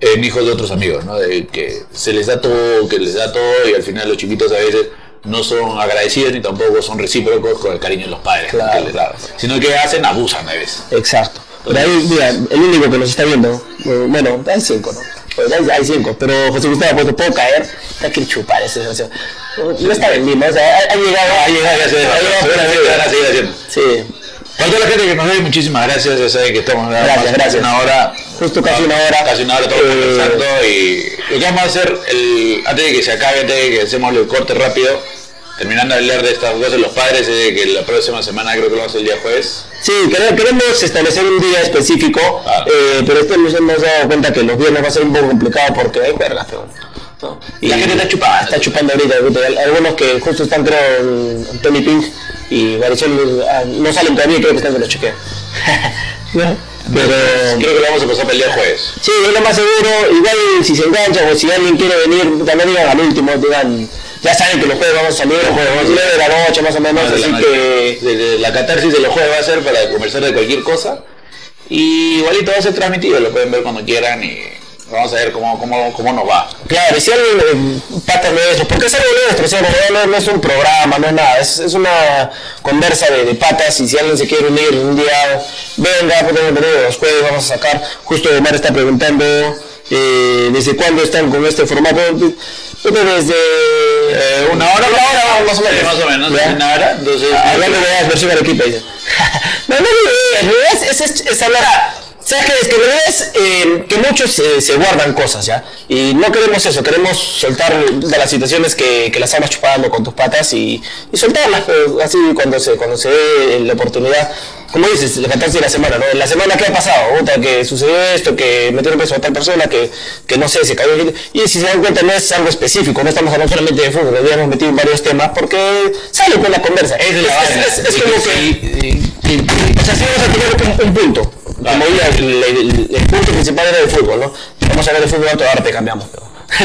en hijos de otros amigos, ¿no? De que se les da todo, que les da todo y al final los chiquitos a veces no son agradecidos ni tampoco son recíprocos con el cariño de los padres, Que les- claro. sino que hacen, abusan a veces. Exacto. Pero ahí, mira, el único que nos está viendo, eh, bueno, hay cinco, ¿no? Pues hay, hay cinco, pero José Gustavo, pues te puedo caer, está que chupar ese. No está en Lima, o sea, ha, ha llegado, Ha llegado ya se ha llegado a toda la gente que nos ve, muchísimas gracias. Ya saben que estamos Gracias, gracias. una hora. Justo casi una hora. Casi una hora estamos Eh, conversando y lo que vamos a hacer, el, antes de que se acabe, antes de que hacemos el corte rápido, terminando de leer de estas cosas, los padres, es de que la próxima semana creo que lo vamos a hacer el día jueves. Sí, quere- queremos establecer un día específico, Ah. eh, pero este nos hemos dado cuenta que los viernes va a ser un poco complicado porque hay vergas, pero, ¿no? La gente está chupando. Está chupando ahorita, algunos que justo están, creo, en Tony Pink y Marisol ah, no salen todavía, creo que están que los chequean. ¿No? Pero, Creo que lo vamos a pasar para el día jueves. sí, es lo más seguro, igual si se enganchan o si alguien quiere venir, también digan al último, digan, ya saben que los jueves vamos a salir, los jueves, 9 de la noche más o menos, así que... De- de- la catarsis de los jueves va a ser para conversar de cualquier cosa. Y igualito va a ser transmitido, lo pueden ver cuando quieran y vamos a ver cómo, cómo, cómo nos va. Claro, y si alguien eh, pata nuestro, porque es algo nuestro, no, no- es un programa, no es nada, es, es una conversa de, de patas y si alguien se quiere unir un día, venga, entendido, los jueves vamos a sacar, justo Omar está preguntando eh, desde cuándo están con este formato, creo desde Eh, una hora, una hora más o menos. Sí, más o menos, ¿Ya? una hora. Entonces, Hablando de la versión Arequipa, dice. no, no, no, es, es, es hablar. ¿Sabes qué? Es que en realidad es eh, que muchos eh, se guardan cosas, ¿ya? Y no queremos eso, queremos soltar de las situaciones que, que las estamos chupando con tus patas y, y soltarlas, pues, así cuando se, cuando se dé la oportunidad. Como dices, la catarsis de la semana, ¿no? En la semana, ¿qué ha pasado? Puta, que sucedió esto, que metieron preso a tal persona, que, que no sé, se cayó. Y si se dan cuenta, no es algo específico, no estamos hablando solamente de fútbol, habíamos metido en varios temas porque sale con la conversa. Es la vaina. es, es De como que que. sí, O sea, sí vamos a tener un, un punto. Como el, el- el punto principal era el fútbol, ¿no? Vamos a ver el fútbol alto, ahora te cambiamos.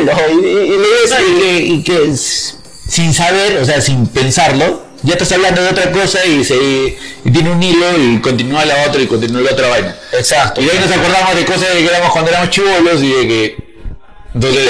No, y, y, y que, y que sin saber, o sea, sin pensarlo, ya estás hablando de otra cosa y, se, tiene un hilo y continúa la otra y continúa la otra vaina. Exacto. Y de ahí nos acordamos de cosas de que éramos cuando éramos chivolos y de que... Entonces,